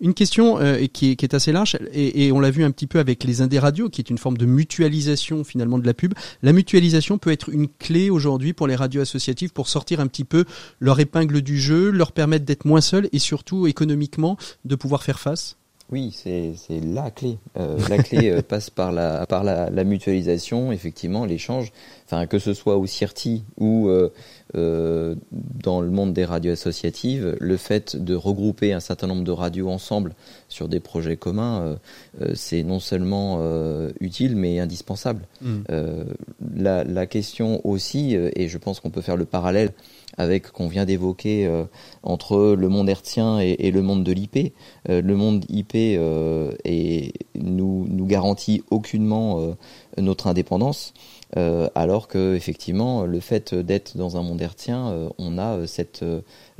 Une question qui est, assez large et, et on l'a vu un petit peu avec les indés radios, qui est une forme de mutualisation finalement de la pub. La mutualisation peut être une clé aujourd'hui pour les radios associatives pour sortir un petit peu leur épingle du jeu, leur permettre d'être moins seul et surtout économiquement de pouvoir faire face oui, c'est la clé. Euh, la clé euh, passe par la par la, la mutualisation, effectivement, l'échange. Enfin, que ce soit au CIRTI ou euh, euh, dans le monde des radios associatives, le fait de regrouper un certain nombre de radios ensemble sur des projets communs, c'est non seulement utile mais indispensable. Mm. La, la, question aussi, et je pense qu'on peut faire le parallèle avec qu'on vient d'évoquer euh, entre le monde hertzien et, et le monde de l'IP. Euh, le monde IP euh, et nous nous garantit aucunement notre indépendance. Alors que effectivement le fait d'être dans un monde hertzien, on a cette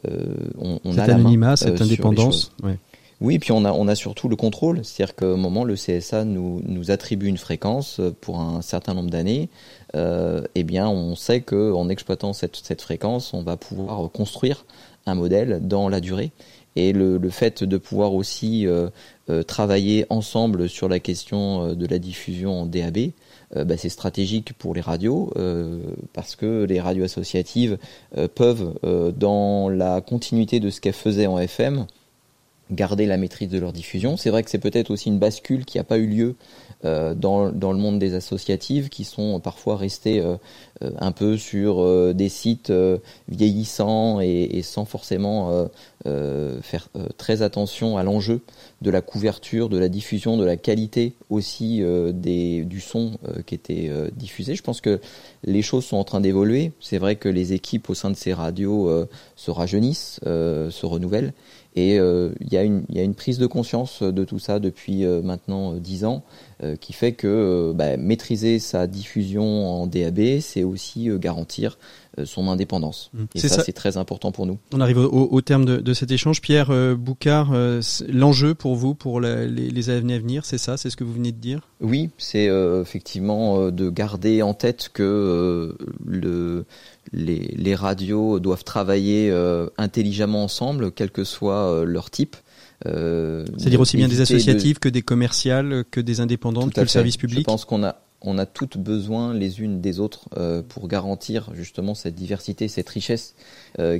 on, on a anonymat, cette indépendance. Ouais. Oui, puis on a, on a surtout le contrôle, c'est-à-dire qu'au moment le CSA nous, nous attribue une fréquence pour un certain nombre d'années, euh, eh bien, on sait qu'en exploitant cette, cette, fréquence, on va pouvoir construire un modèle dans la durée. Et le, le fait de pouvoir aussi euh, euh travailler ensemble sur la question euh, de la diffusion en DAB, euh, bah, c'est stratégique pour les radios parce que les radios associatives peuvent, dans la continuité de ce qu'elles faisaient en FM, garder la maîtrise de leur diffusion. C'est vrai que c'est peut-être aussi une bascule qui n'a pas eu lieu euh, dans, le monde des associatives qui sont parfois restées euh, euh un peu sur euh, des sites euh, vieillissants et, sans forcément faire très attention à l'enjeu de la couverture, de la diffusion, de la qualité aussi des, du son qui était diffusé. Je pense que les choses sont en train d'évoluer. C'est vrai que les équipes au sein de ces radios se rajeunissent, se renouvellent et il y, y, a une prise de conscience de tout ça depuis maintenant dix ans. qui fait que bah, maîtriser sa diffusion en DAB, c'est aussi garantir son indépendance. Mmh. Et ça, c'est très important pour nous. On arrive au, terme de, cet échange. Pierre Boucard, l'enjeu pour vous, pour les, les, années à venir, c'est ça, c'est ce que vous venez de dire? Oui, c'est effectivement de garder en tête que le les, radios doivent travailler euh, intelligemment ensemble, quel que soit euh, leur type. Euh, C'est-à-dire aussi bien des associatives que des commerciales, que des indépendantes, que le service public. Je pense qu'on a on a toutes besoin les unes des autres pour garantir justement cette diversité, cette richesse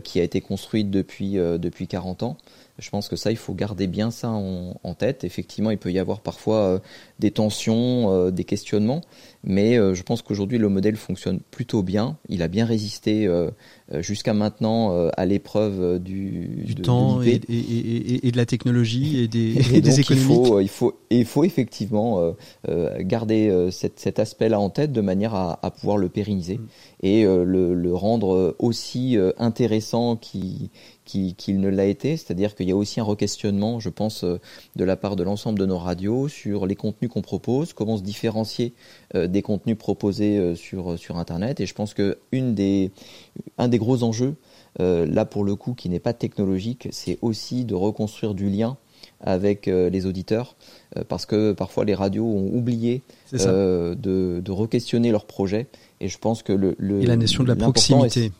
qui a été construite depuis depuis 40 ans. Je pense que ça, il faut garder bien ça en, en tête. Effectivement, il peut y avoir parfois des tensions, des questionnements, mais euh, je pense qu'aujourd'hui le modèle fonctionne plutôt bien. Il a bien résisté euh, euh, jusqu'à maintenant à l'épreuve du, du temps et, et, et, de la technologie et des, et des économies. Il faut, il faut, il faut effectivement garder cet, cet aspect-là en tête de manière à, à pouvoir le pérenniser mm. et le, le, rendre aussi intéressant qu'il qu'il ne l'a été, c'est-à-dire qu'il y a aussi un requestionnement, je pense, de la part de l'ensemble de nos radios sur les contenus qu'on propose, comment se différencier des contenus proposés euh, sur, sur Internet. Et je pense que une des, un des gros enjeux, euh, là pour le coup, qui n'est pas technologique, c'est aussi de reconstruire du lien avec euh, les auditeurs, parce que parfois les radios ont oublié de, de re-questionner leurs projets. Et je pense que le, le et la notion de la proximité.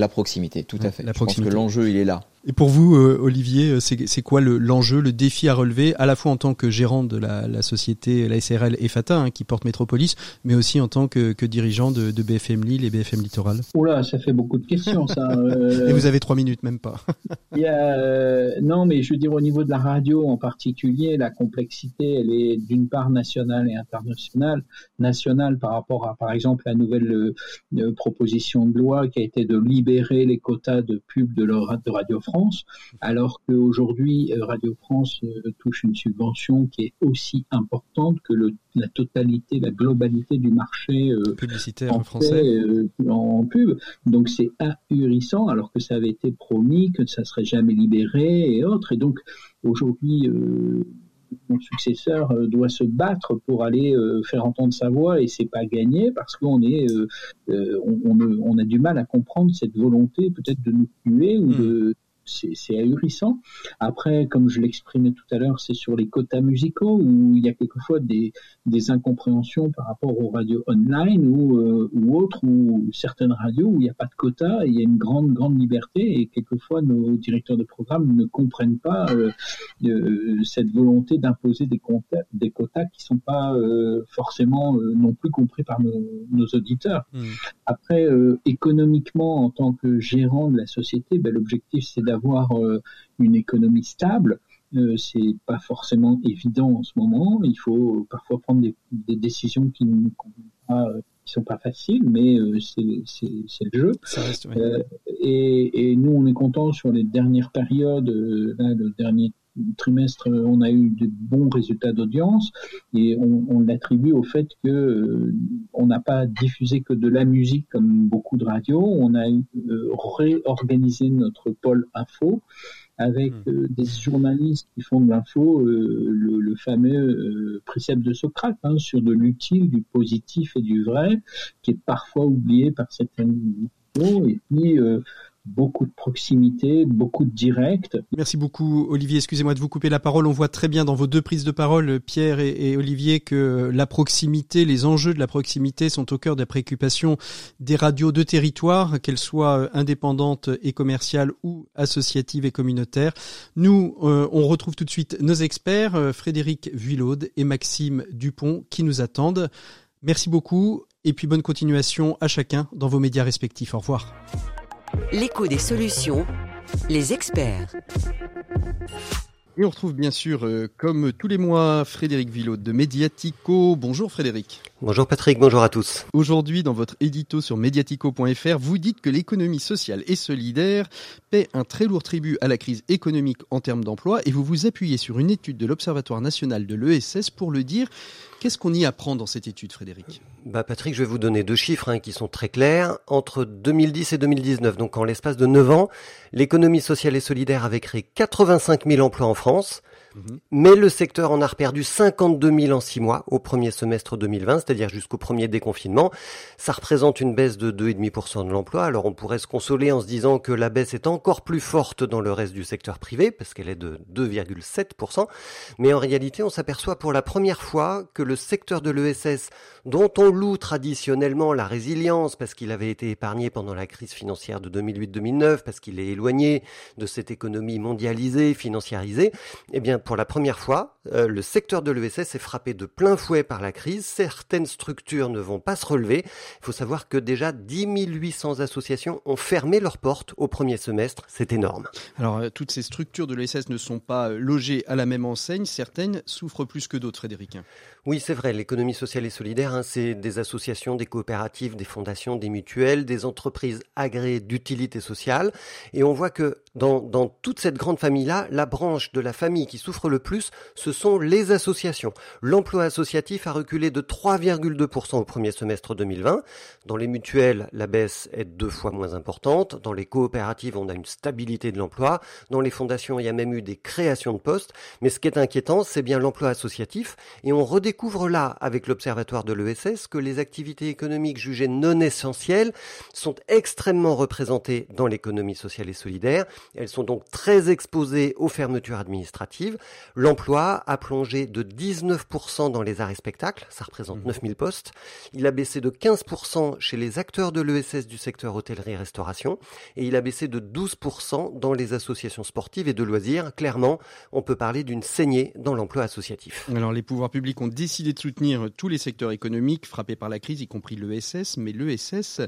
La proximité, tout à fait. La je pense que l'enjeu, il est là. Et pour vous, euh, Olivier, euh, c'est quoi l'enjeu, le, défi à relever, à la fois en tant que gérant de la, la société, la SRL EFATA, hein, qui porte Métropolis, mais aussi en tant que, que dirigeant de, de, BFM Lille et BFM Littoral? Oula, ça fait beaucoup de questions, ça. Euh... et vous avez trois minutes, même pas. Il y a, euh, non, mais je veux dire, au niveau de la radio en particulier, la complexité, elle est d'une part nationale et internationale. Nationale par rapport à, par exemple, la nouvelle proposition de loi qui a été de libérer les quotas de pub de, de Radio France France, alors qu'aujourd'hui euh, Radio France euh, touche une subvention qui est aussi importante que le, la totalité, la globalité du marché euh, publicitaire français, en pub. Donc c'est ahurissant, alors que ça avait été promis que ça serait jamais libéré et autres. Et donc aujourd'hui mon successeur doit se battre pour aller faire entendre sa voix et c'est pas gagné parce qu'on est on, a du mal à comprendre cette volonté peut-être de nous tuer ou hmm. de c'est ahurissant. Après, comme je l'exprimais tout à l'heure, c'est sur les quotas musicaux où il y a quelquefois des, des incompréhensions par rapport aux radios online ou, euh, ou autres, ou certaines radios où il n'y a pas de quotas et il y a une grande, grande liberté et quelquefois nos directeurs de programme ne comprennent pas euh, euh, cette volonté d'imposer des, des quotas qui sont pas forcément non plus compris par nos, nos auditeurs. Mmh. Après, économiquement, en tant que gérant de la société, ben, l'objectif c'est d'avoir avoir euh, une économie stable. Euh, c'est pas forcément évident en ce moment. Il faut parfois prendre des, décisions qui ne euh, sont pas faciles, mais c'est le jeu. et, et, nous, on est content sur les dernières périodes. là, le dernier trimestre, on a eu de bons résultats d'audience et on, l'attribue au fait que euh, on n'a pas diffusé que de la musique comme beaucoup de radios. On a euh, réorganisé notre pôle info avec hmm. euh, des journalistes qui font de l'info le, fameux précepte de Socrate hein, sur de l'utile, du positif et du vrai, qui est parfois oublié par certaines et puis beaucoup de proximité, beaucoup de direct. Merci beaucoup Olivier, excusez-moi de vous couper la parole. On voit très bien dans vos deux prises de parole, Pierre et, Olivier, que la proximité, les enjeux de la proximité sont au cœur des préoccupations des radios de territoire, qu'elles soient indépendantes et commerciales ou associatives et communautaires. Nous, euh, on retrouve tout de suite nos experts, euh, Frédéric Vuillaude et Maxime Dupont, qui nous attendent. Merci beaucoup et puis bonne continuation à chacun dans vos médias respectifs. Au revoir. L'écho des solutions, les experts. Et on retrouve bien sûr, euh, comme tous les mois, Frédéric Villot de Mediatico. Bonjour Frédéric. Bonjour Patrick, bonjour à tous. Aujourd'hui, dans votre édito sur mediatico.fr, vous dites que l'économie sociale et solidaire paie un très lourd tribut à la crise économique en termes d'emploi et vous vous appuyez sur une étude de l'Observatoire national de l'ESS pour le dire. Qu'est-ce qu'on y apprend dans cette étude, Frédéric? Bah Patrick, je vais vous donner deux chiffres hein, qui sont très clairs. Entre 2010 et 2019, donc en l'espace de 9 ans, l'économie sociale et solidaire avait créé 85 000 emplois en France, Mhm. Mais le secteur en a perdu 52 000 en six mois au premier semestre 2020, c'est-à-dire jusqu'au premier déconfinement. Ça représente une baisse de 2,5% de l'emploi. Alors on pourrait se consoler en se disant que la baisse est encore plus forte dans le reste du secteur privé, parce qu'elle est de 2,7%. Mais en réalité, on s'aperçoit pour la première fois que le secteur de l'ESS, dont on loue traditionnellement la résilience, parce qu'il avait été épargné pendant la crise financière de 2008-2009, parce qu'il est éloigné de cette économie mondialisée, financiarisée, eh bien pour la première fois, euh, le secteur de l'ESS est frappé de plein fouet par la crise. Certaines structures ne vont pas se relever. Il faut savoir que déjà 10 800 associations ont fermé leurs portes au premier semestre. C'est énorme. Alors, euh, toutes ces structures de l'ESS ne sont pas logées à la même enseigne. Certaines souffrent plus que d'autres, Frédéric. Oui, c'est vrai. L'économie sociale et solidaire, hein, c'est des associations, des coopératives, des fondations, des mutuelles, des entreprises agréées d'utilité sociale. Et on voit que dans, dans toute cette grande famille-là, la branche de la famille qui souffre le plus, ce sont les associations. L'emploi associatif a reculé de 3,2% au premier semestre 2020. Dans les mutuelles, la baisse est deux fois moins importante. Dans les coopératives, on a une stabilité de l'emploi. Dans les fondations, il y a même eu des créations de postes. Mais ce qui est inquiétant, c'est bien l'emploi associatif. Et on découvre là, avec l'Observatoire de l'ESS, que les activités économiques jugées non essentielles sont extrêmement représentées dans l'économie sociale et solidaire. Elles sont donc très exposées aux fermetures administratives. L'emploi a plongé de 19% dans les arts et spectacles, ça représente 9000 mmh. postes. Il a baissé de 15% chez les acteurs de l'ESS du secteur hôtellerie-restauration et il a baissé de 12% dans les associations sportives et de loisirs. Clairement, on peut parler d'une saignée dans l'emploi associatif. Alors les pouvoirs publics ont décidé de soutenir tous les secteurs économiques frappés par la crise, y compris l'ESS, mais l'ESS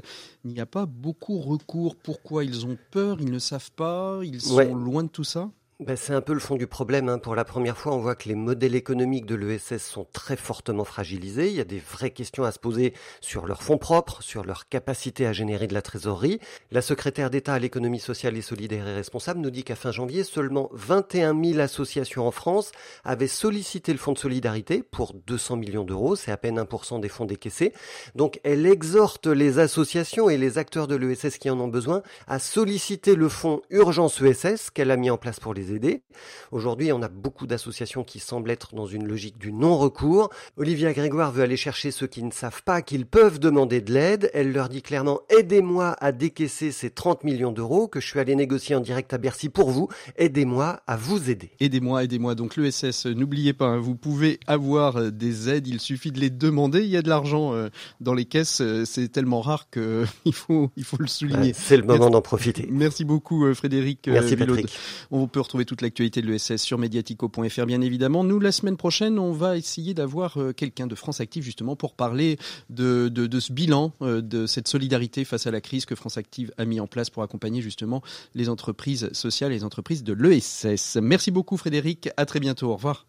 n'y a pas beaucoup recours. Pourquoi? Ils ont peur? Ils ne savent pas? Ils sont loin de tout ça? Ben, c'est un peu le fond du problème. Hein. Pour la première fois, on voit que les modèles économiques de l'ESS sont très fortement fragilisés. Il y a des vraies questions à se poser sur leurs fonds propres, sur leur capacité à générer de la trésorerie. La secrétaire d'État à l'économie sociale et solidaire et responsable nous dit qu'à fin janvier, seulement 21 000 associations en France avaient sollicité le fonds de solidarité pour 200 millions d'euros. C'est à peine 1% des fonds décaissés. Donc elle exhorte les associations et les acteurs de l'ESS qui en ont besoin à solliciter le fonds Urgence ESS qu'elle a mis en place pour les aider. Aujourd'hui, on a beaucoup d'associations qui semblent être dans une logique du non-recours. Olivia Grégoire veut aller chercher ceux qui ne savent pas qu'ils peuvent demander de l'aide. Elle leur dit clairement aidez-moi à décaisser ces 30 millions d'euros que je suis allé négocier en direct à Bercy pour vous. Aidez-moi à vous aider. Aidez-moi, aidez-moi. Donc l'ESS, n'oubliez pas, hein, vous pouvez avoir euh, des aides, il suffit de les demander. Il y a de l'argent euh, dans les caisses, euh, c'est tellement rare qu'il faut, il faut le souligner. c'est le moment d'en profiter. Merci beaucoup Frédéric. Merci Patrick. On peut retrouver toute l'actualité de l'ESS sur mediatico.fr, bien évidemment. Nous, la semaine prochaine, on va essayer d'avoir euh, quelqu'un de France Active, justement, pour parler de, de, ce bilan, euh, de cette solidarité face à la crise que France Active a mis en place pour accompagner, justement, les entreprises sociales et les entreprises de l'ESS. Merci beaucoup, Frédéric. À très bientôt. Au revoir.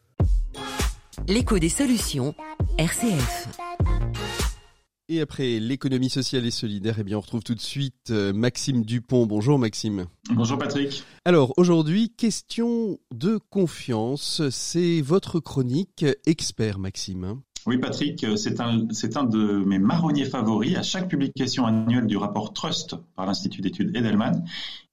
L'écho des solutions, RCF. Et après l'économie sociale et solidaire, eh bien, on retrouve tout de suite euh, Maxime Dupont. Bonjour Maxime. Bonjour Patrick. Alors aujourd'hui, question de confiance. C'est votre chronique expert Maxime. Oui, Patrick, euh, c'est un, c'est un de mes marronniers favoris à chaque publication annuelle du rapport Trust par l'Institut d'études Edelman,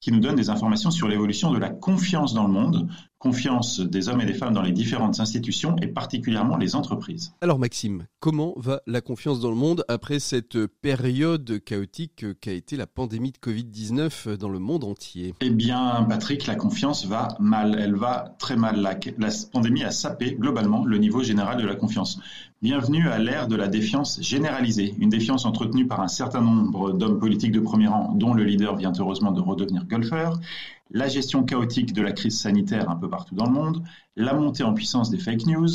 qui nous donne des informations sur l'évolution de la confiance dans le monde, confiance des hommes et des femmes dans les différentes institutions et particulièrement les entreprises. Alors Maxime, comment va la confiance dans le monde après cette période chaotique qu'a été la pandémie de Covid-19 dans le monde entier? Eh bien Patrick, la confiance va mal, elle va très mal. La, la pandémie a sapé globalement le niveau général de la confiance. Bienvenue à l'ère de la défiance généralisée, une défiance entretenue par un certain nombre d'hommes politiques de premier rang, dont le leader vient heureusement de redevenir golfeur, la gestion chaotique de la crise sanitaire un peu partout dans le monde, la montée en puissance des fake news,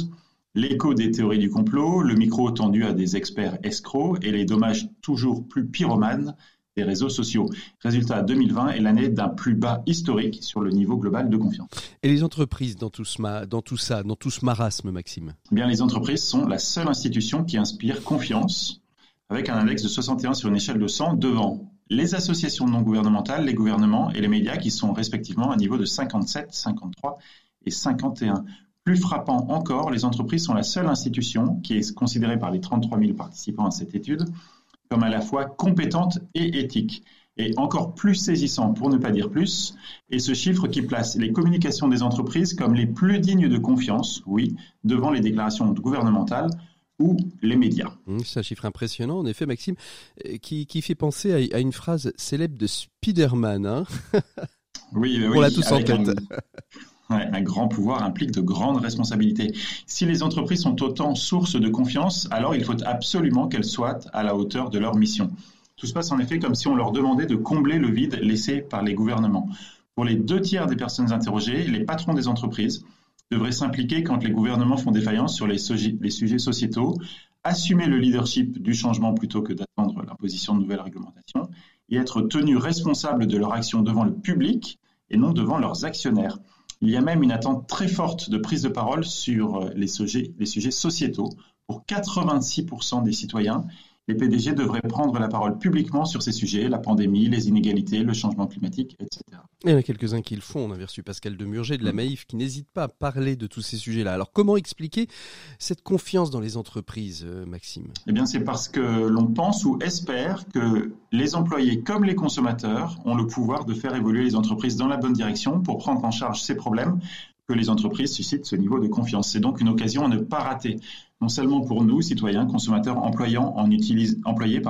l'écho des théories du complot, le micro tendu à des experts escrocs et les dommages toujours plus pyromanes des réseaux sociaux. Résultat, 2020 est l'année d'un plus bas historique sur le niveau global de confiance. Et les entreprises dans tout, ce, dans tout ça, dans tout ce marasme, Maxime? Eh Bien, les entreprises sont la seule institution qui inspire confiance, avec un index de 61 sur une échelle de 100 devant les associations non gouvernementales, les gouvernements et les médias qui sont respectivement à niveau de 57, 53 et 51. Plus frappant encore, les entreprises sont la seule institution qui est considérée par les 33 000 participants à cette étude comme à la fois compétente et éthique. Et encore plus saisissant, pour ne pas dire plus, est ce chiffre qui place les communications des entreprises comme les plus dignes de confiance, oui, devant les déclarations gouvernementales ou les médias. Mmh, c'est un chiffre impressionnant, en effet, Maxime, euh, qui, qui fait penser à, une phrase célèbre de Spider-Man. Hein oui, oui, on l'a tous en tête. Un grand pouvoir implique de grandes responsabilités. Si les entreprises sont autant source de confiance, alors il faut absolument qu'elles soient à la hauteur de leur mission. Tout se passe en effet comme si on leur demandait de combler le vide laissé par les gouvernements. Pour les deux tiers des personnes interrogées, les patrons des entreprises devraient s'impliquer quand les gouvernements font défaillance sur les, sujets sociétaux, assumer le leadership du changement plutôt que d'attendre l'imposition de nouvelles réglementations et être tenus responsables de leur action devant le public et non devant leurs actionnaires. Il y a même une attente très forte de prise de parole sur les sujets, les sujets sociétaux pour 86% des citoyens les PDG devraient prendre la parole publiquement sur ces sujets, la pandémie, les inégalités, le changement climatique, etc. Il y en a quelques-uns qui le font. On a reçu Pascal Demurger de la mm. Maïf qui n'hésite pas à parler de tous ces sujets-là. Alors comment expliquer cette confiance dans les entreprises, euh, Maxime? Eh bien c'est parce que l'on pense ou espère que les employés comme les consommateurs ont le pouvoir de faire évoluer les entreprises dans la bonne direction pour prendre en charge ces problèmes que les entreprises suscitent ce niveau de confiance. C'est donc une occasion à ne pas rater non seulement pour nous, citoyens, consommateurs, employants, employés,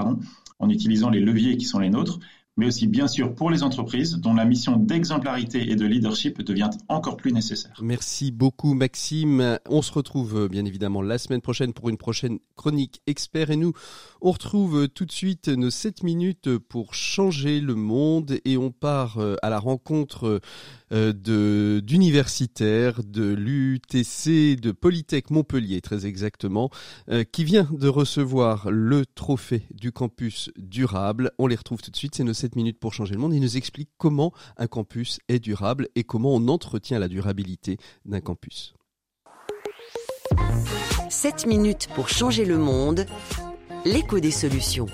en utilisant les leviers qui sont les nôtres, mais aussi bien sûr pour les entreprises dont la mission d'exemplarité et de leadership devient encore plus nécessaire. Merci beaucoup Maxime. On se retrouve euh, bien évidemment la semaine prochaine pour une prochaine chronique expert et nous on retrouve euh, tout de suite nos 7 minutes pour changer le monde et on part euh, à la rencontre d'universitaires de l'UTC de Polytech Montpellier très exactement qui vient de recevoir le trophée du campus durable. On les retrouve tout de suite, c'est nos minutes pour changer le monde. Il nous explique comment un campus est durable et comment on entretient la durabilité d'un campus. 7 minutes pour changer le monde. L'écho des solutions.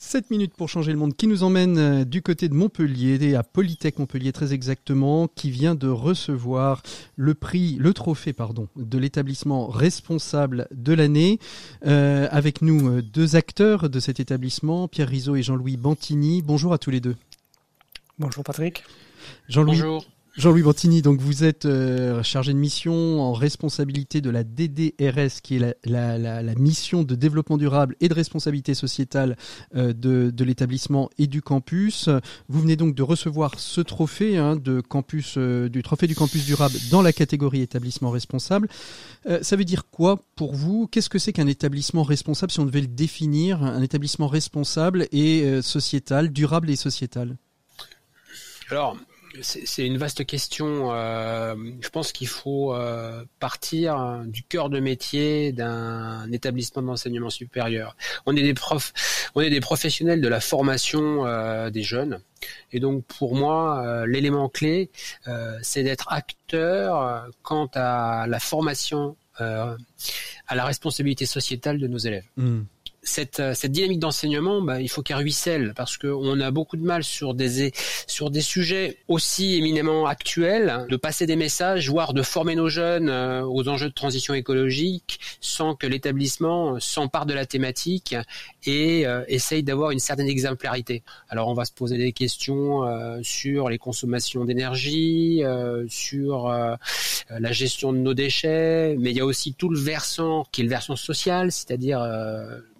7 minutes pour changer le monde qui nous emmène euh, du côté de Montpellier, à Polytech Montpellier très exactement, qui vient de recevoir le prix, le trophée pardon, de l'établissement responsable de l'année. Euh, avec nous euh, deux acteurs de cet établissement, Pierre Rizot et Jean-Louis Bantini. Bonjour à tous les deux. Bonjour Patrick. Jean-Louis. Bonjour. Jean-Louis Bantini, donc vous êtes euh, chargé de mission en responsabilité de la DDRS, qui est la, mission de développement durable et de responsabilité sociétale euh, de, l'établissement et du campus. Vous venez donc de recevoir ce trophée hein, euh, du trophée du campus durable dans la catégorie établissement responsable. ça veut dire quoi pour vous? Qu'est-ce que c'est qu'un établissement responsable si on devait le définir Un établissement responsable et sociétal, durable et sociétal? Alors, c'est une vaste question. Euh, je pense qu'il faut euh, partir du cœur de métier d'un établissement d'enseignement supérieur. On est des profs, on est des professionnels de la formation euh, des jeunes. Et donc pour moi, l'élément clé, c'est d'être acteur quant à la formation, à la responsabilité sociétale de nos élèves. Mmh cette, euh, cette dynamique d'enseignement, bah, il faut qu'elle ruisselle parce qu'on a beaucoup de mal sur des sur des sujets aussi éminemment actuels de passer des messages, voire de former nos jeunes euh, aux enjeux de transition écologique sans que l'établissement s'empare de la thématique et euh, essaye d'avoir une certaine exemplarité. Alors on va se poser des questions sur les consommations d'énergie, sur la gestion de nos déchets, mais il y a aussi tout le versant qui est le versant social, c'est-à-dire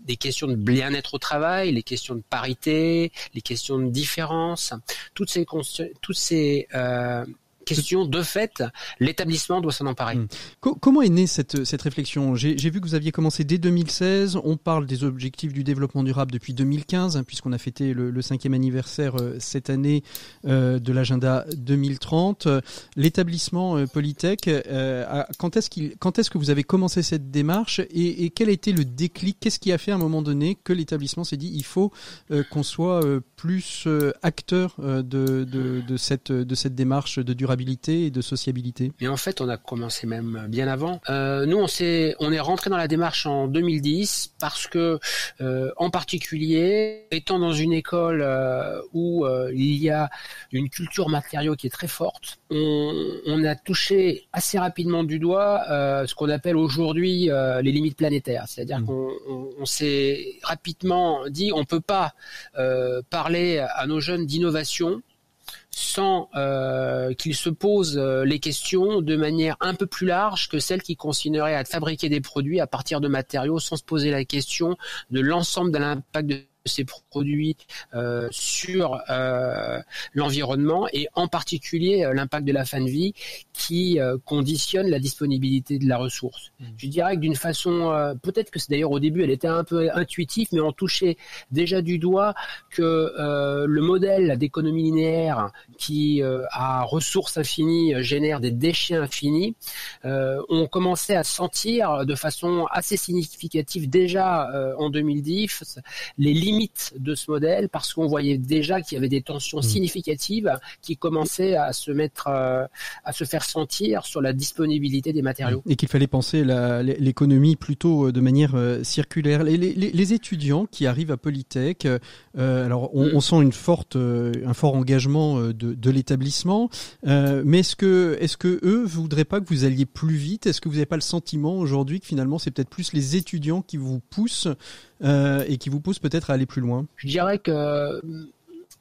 des questions de bien-être au travail, les questions de parité, les questions de différence, toutes ces, toutes ces euh, question, de fait, l'établissement doit s'en emparer. Hmm. Comment est née cette, réflexion? J'ai vu que vous aviez commencé dès 2016. On parle des objectifs du développement durable depuis 2015, hein, puisqu'on a fêté le, cinquième anniversaire euh, cette année euh, de l'agenda 2030. L'établissement euh, Polytech, quand est-ce qu'il, quand est-ce que vous avez commencé cette démarche? Et, quel a été le déclic? Qu'est-ce qui a fait à un moment donné que l'établissement s'est dit il faut qu'on soit plus acteur de cette démarche de durabilité? Durabilité et de sociabilité Mais en fait, on a commencé même bien avant. Euh, nous, on s'est, on est rentré dans la démarche en 2010 parce que, euh, en particulier, étant dans une école euh, où il y a une culture matériaux qui est très forte, on, on a touché assez rapidement du doigt ce qu'on appelle aujourd'hui les limites planétaires. C'est-à-dire Mmh. qu'on on, on s'est rapidement dit on peut pas parler à nos jeunes d'innovation sans euh, se posent euh, les questions de manière un peu plus large que celle qui consignerait à fabriquer des produits à partir de matériaux sans se poser la question de l'ensemble de l'impact de ces produits euh, sur euh, l'environnement et en particulier euh, l'impact de la fin de vie qui conditionne la disponibilité de la ressource. Je dirais que d'une façon, peut-être que c'est d'ailleurs au début elle était un peu intuitive, mais on touchait déjà du doigt que le modèle d'économie linéaire qui à ressources infinies génère des déchets infinis, on commençait à sentir de façon assez significative déjà en 2010 les limites de ce modèle parce qu'on voyait déjà qu'il y avait des tensions significatives qui commençaient à se mettre euh, à se faire sentir sur la disponibilité des matériaux. Et qu'il fallait penser l'économie plutôt euh, de manière euh, circulaire. Les, les- les étudiants qui arrivent à Polytech, euh, alors on, on sent une forte, un fort engagement de, de l'établissement, euh, mais est-ce que, est-ce que eux voudraient pas que vous alliez plus vite? Est-ce que vous n'avez pas le sentiment aujourd'hui que finalement c'est peut-être plus les étudiants qui vous poussent euh, et qui vous poussent peut-être à aller plus loin Je dirais que euh,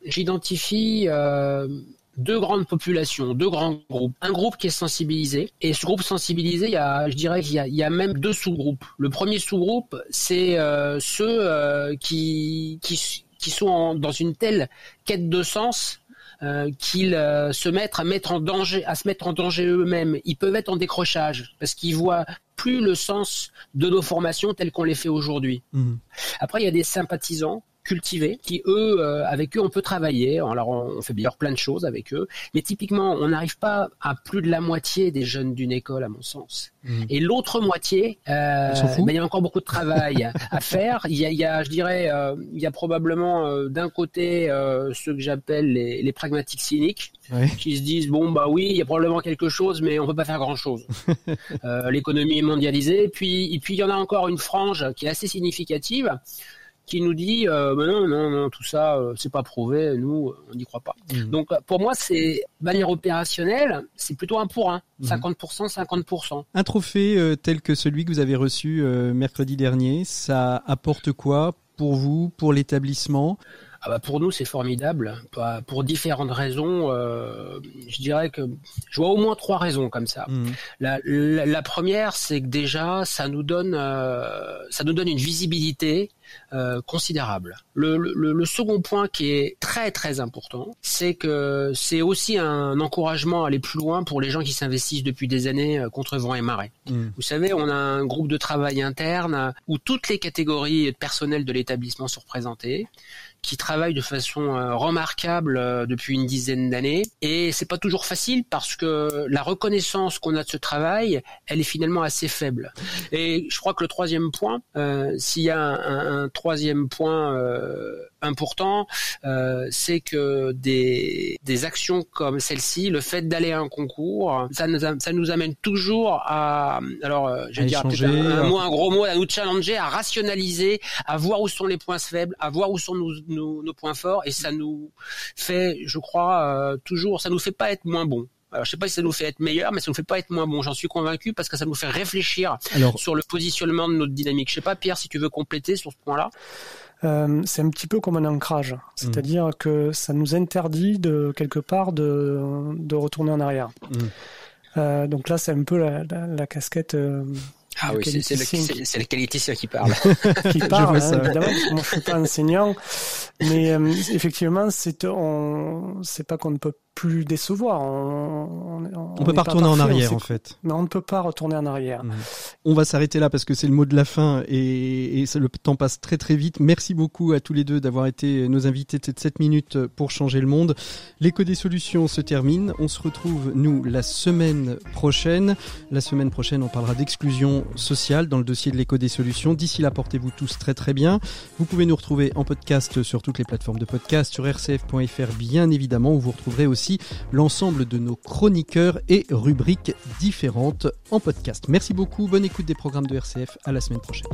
j'identifie euh, deux grandes populations, deux grands groupes. Un groupe qui est sensibilisé, et ce groupe sensibilisé, il y a, je dirais qu'il y a, même deux sous-groupes. Le premier sous-groupe, c'est ceux qui, qui, sont dans une telle quête de sens qu'ils se mettent à mettre en danger, à se mettre en danger eux-mêmes. Ils peuvent être en décrochage parce qu'ils voient plus le sens de nos formations telles qu'on les fait aujourd'hui. Mhm. Après, il y a des sympathisants cultivés qui eux euh, avec eux on peut travailler. Alors on, on fait bien plein de choses avec eux. Mais typiquement on n'arrive pas à plus de la moitié des jeunes d'une école à mon sens. Mhm. et l'autre moitié euh, ben, il y a encore beaucoup de travail à faire. Il y a, il y a je dirais euh, il y a probablement d'un côté ceux que j'appelle les, les pragmatiques cyniques qui se disent bon bah oui il y a probablement quelque chose mais on peut pas faire grand chose euh, l'économie est mondialisée. Puis, et puis il y en a encore une frange qui est assez significative qui nous dit euh, non non non tout ça euh, c'est pas prouvé nous on n'y croit pas. Mhm. Donc euh, pour moi c'est de manière opérationnelle c'est plutôt un pour un Mhm. 50% 50%. Un trophée euh, tel que celui que vous avez reçu mercredi dernier, ça apporte quoi pour vous, pour l'établissement? Ah bah pour nous c'est formidable pour différentes raisons. euh, je dirais que je vois au moins trois raisons comme ça. Mhm. La, la, la première, c'est que déjà, ça nous donne, euh, ça nous donne une visibilité euh, considérable. Le, le, le second point qui est très très important, c'est que c'est aussi un encouragement à aller plus loin pour les gens qui s'investissent depuis des années euh, contre vent et marée. Mhm. Vous savez, on a un groupe de travail interne où toutes les catégories de personnel de l'établissement sont représentées qui travaillent de façon euh, remarquable euh, depuis une dizaine d'années. Et c'est pas toujours facile parce que la reconnaissance qu'on a de ce travail elle est finalement assez faible. Et je crois que le troisième point euh, s'il y a un, un- un troisième point euh, important euh, c'est que des, des actions comme celle-ci le fait d'aller à un concours ça nous, a- ça nous amène toujours à alors euh, je vais dire échanger, un, un mot un gros mot à nous challenger à rationaliser à voir où sont les points faibles, à voir où sont nos, nos, nos points forts, et ça nous fait, je crois, euh, toujours, ça nous fait pas être moins bon. Alors, je sais pas si ça nous fait être meilleur, mais ça nous fait pas être moins bon. J'en suis convaincu parce que ça nous fait réfléchir Alors, sur le positionnement de notre dynamique. Je sais pas, Pierre, si tu veux compléter sur ce point-là. Euh, c'est un petit peu comme un ancrage, c'est-à-dire que ça nous interdit de quelque part de, de retourner en arrière. Mhm. Euh, donc là, c'est un peu la, la, la casquette euh, Ah du oui, c'est c'est le, le qualiticien qui parle. qui Je parle, ça. hein, évidemment. parce que Moi, je suis pas enseignant, mais euh, effectivement, c'est on, c'est pas qu'on ne peut plus décevoir. On, on peut pas retourner en parfait, arrière en fait. Mais on ne peut pas retourner en arrière. On va s'arrêter là parce que c'est le mot de la fin et, et ça- le temps passe très très vite. Merci beaucoup à tous les deux d'avoir été nos invités de cette 7 minutes pour changer le monde. L'écho des solutions se termine. On se retrouve nous la semaine prochaine. La semaine prochaine, on parlera d'exclusion sociale dans le dossier de l'écho des solutions. D'ici là, portez-vous tous très très bien. Vous pouvez nous retrouver en podcast sur toutes les plateformes de podcast, sur rcf.fr bien évidemment, où vous retrouverez aussi l'ensemble de nos chroniqueurs et rubriques différentes en podcast. Merci beaucoup, bonne écoute des programmes de RCF, à la semaine prochaine.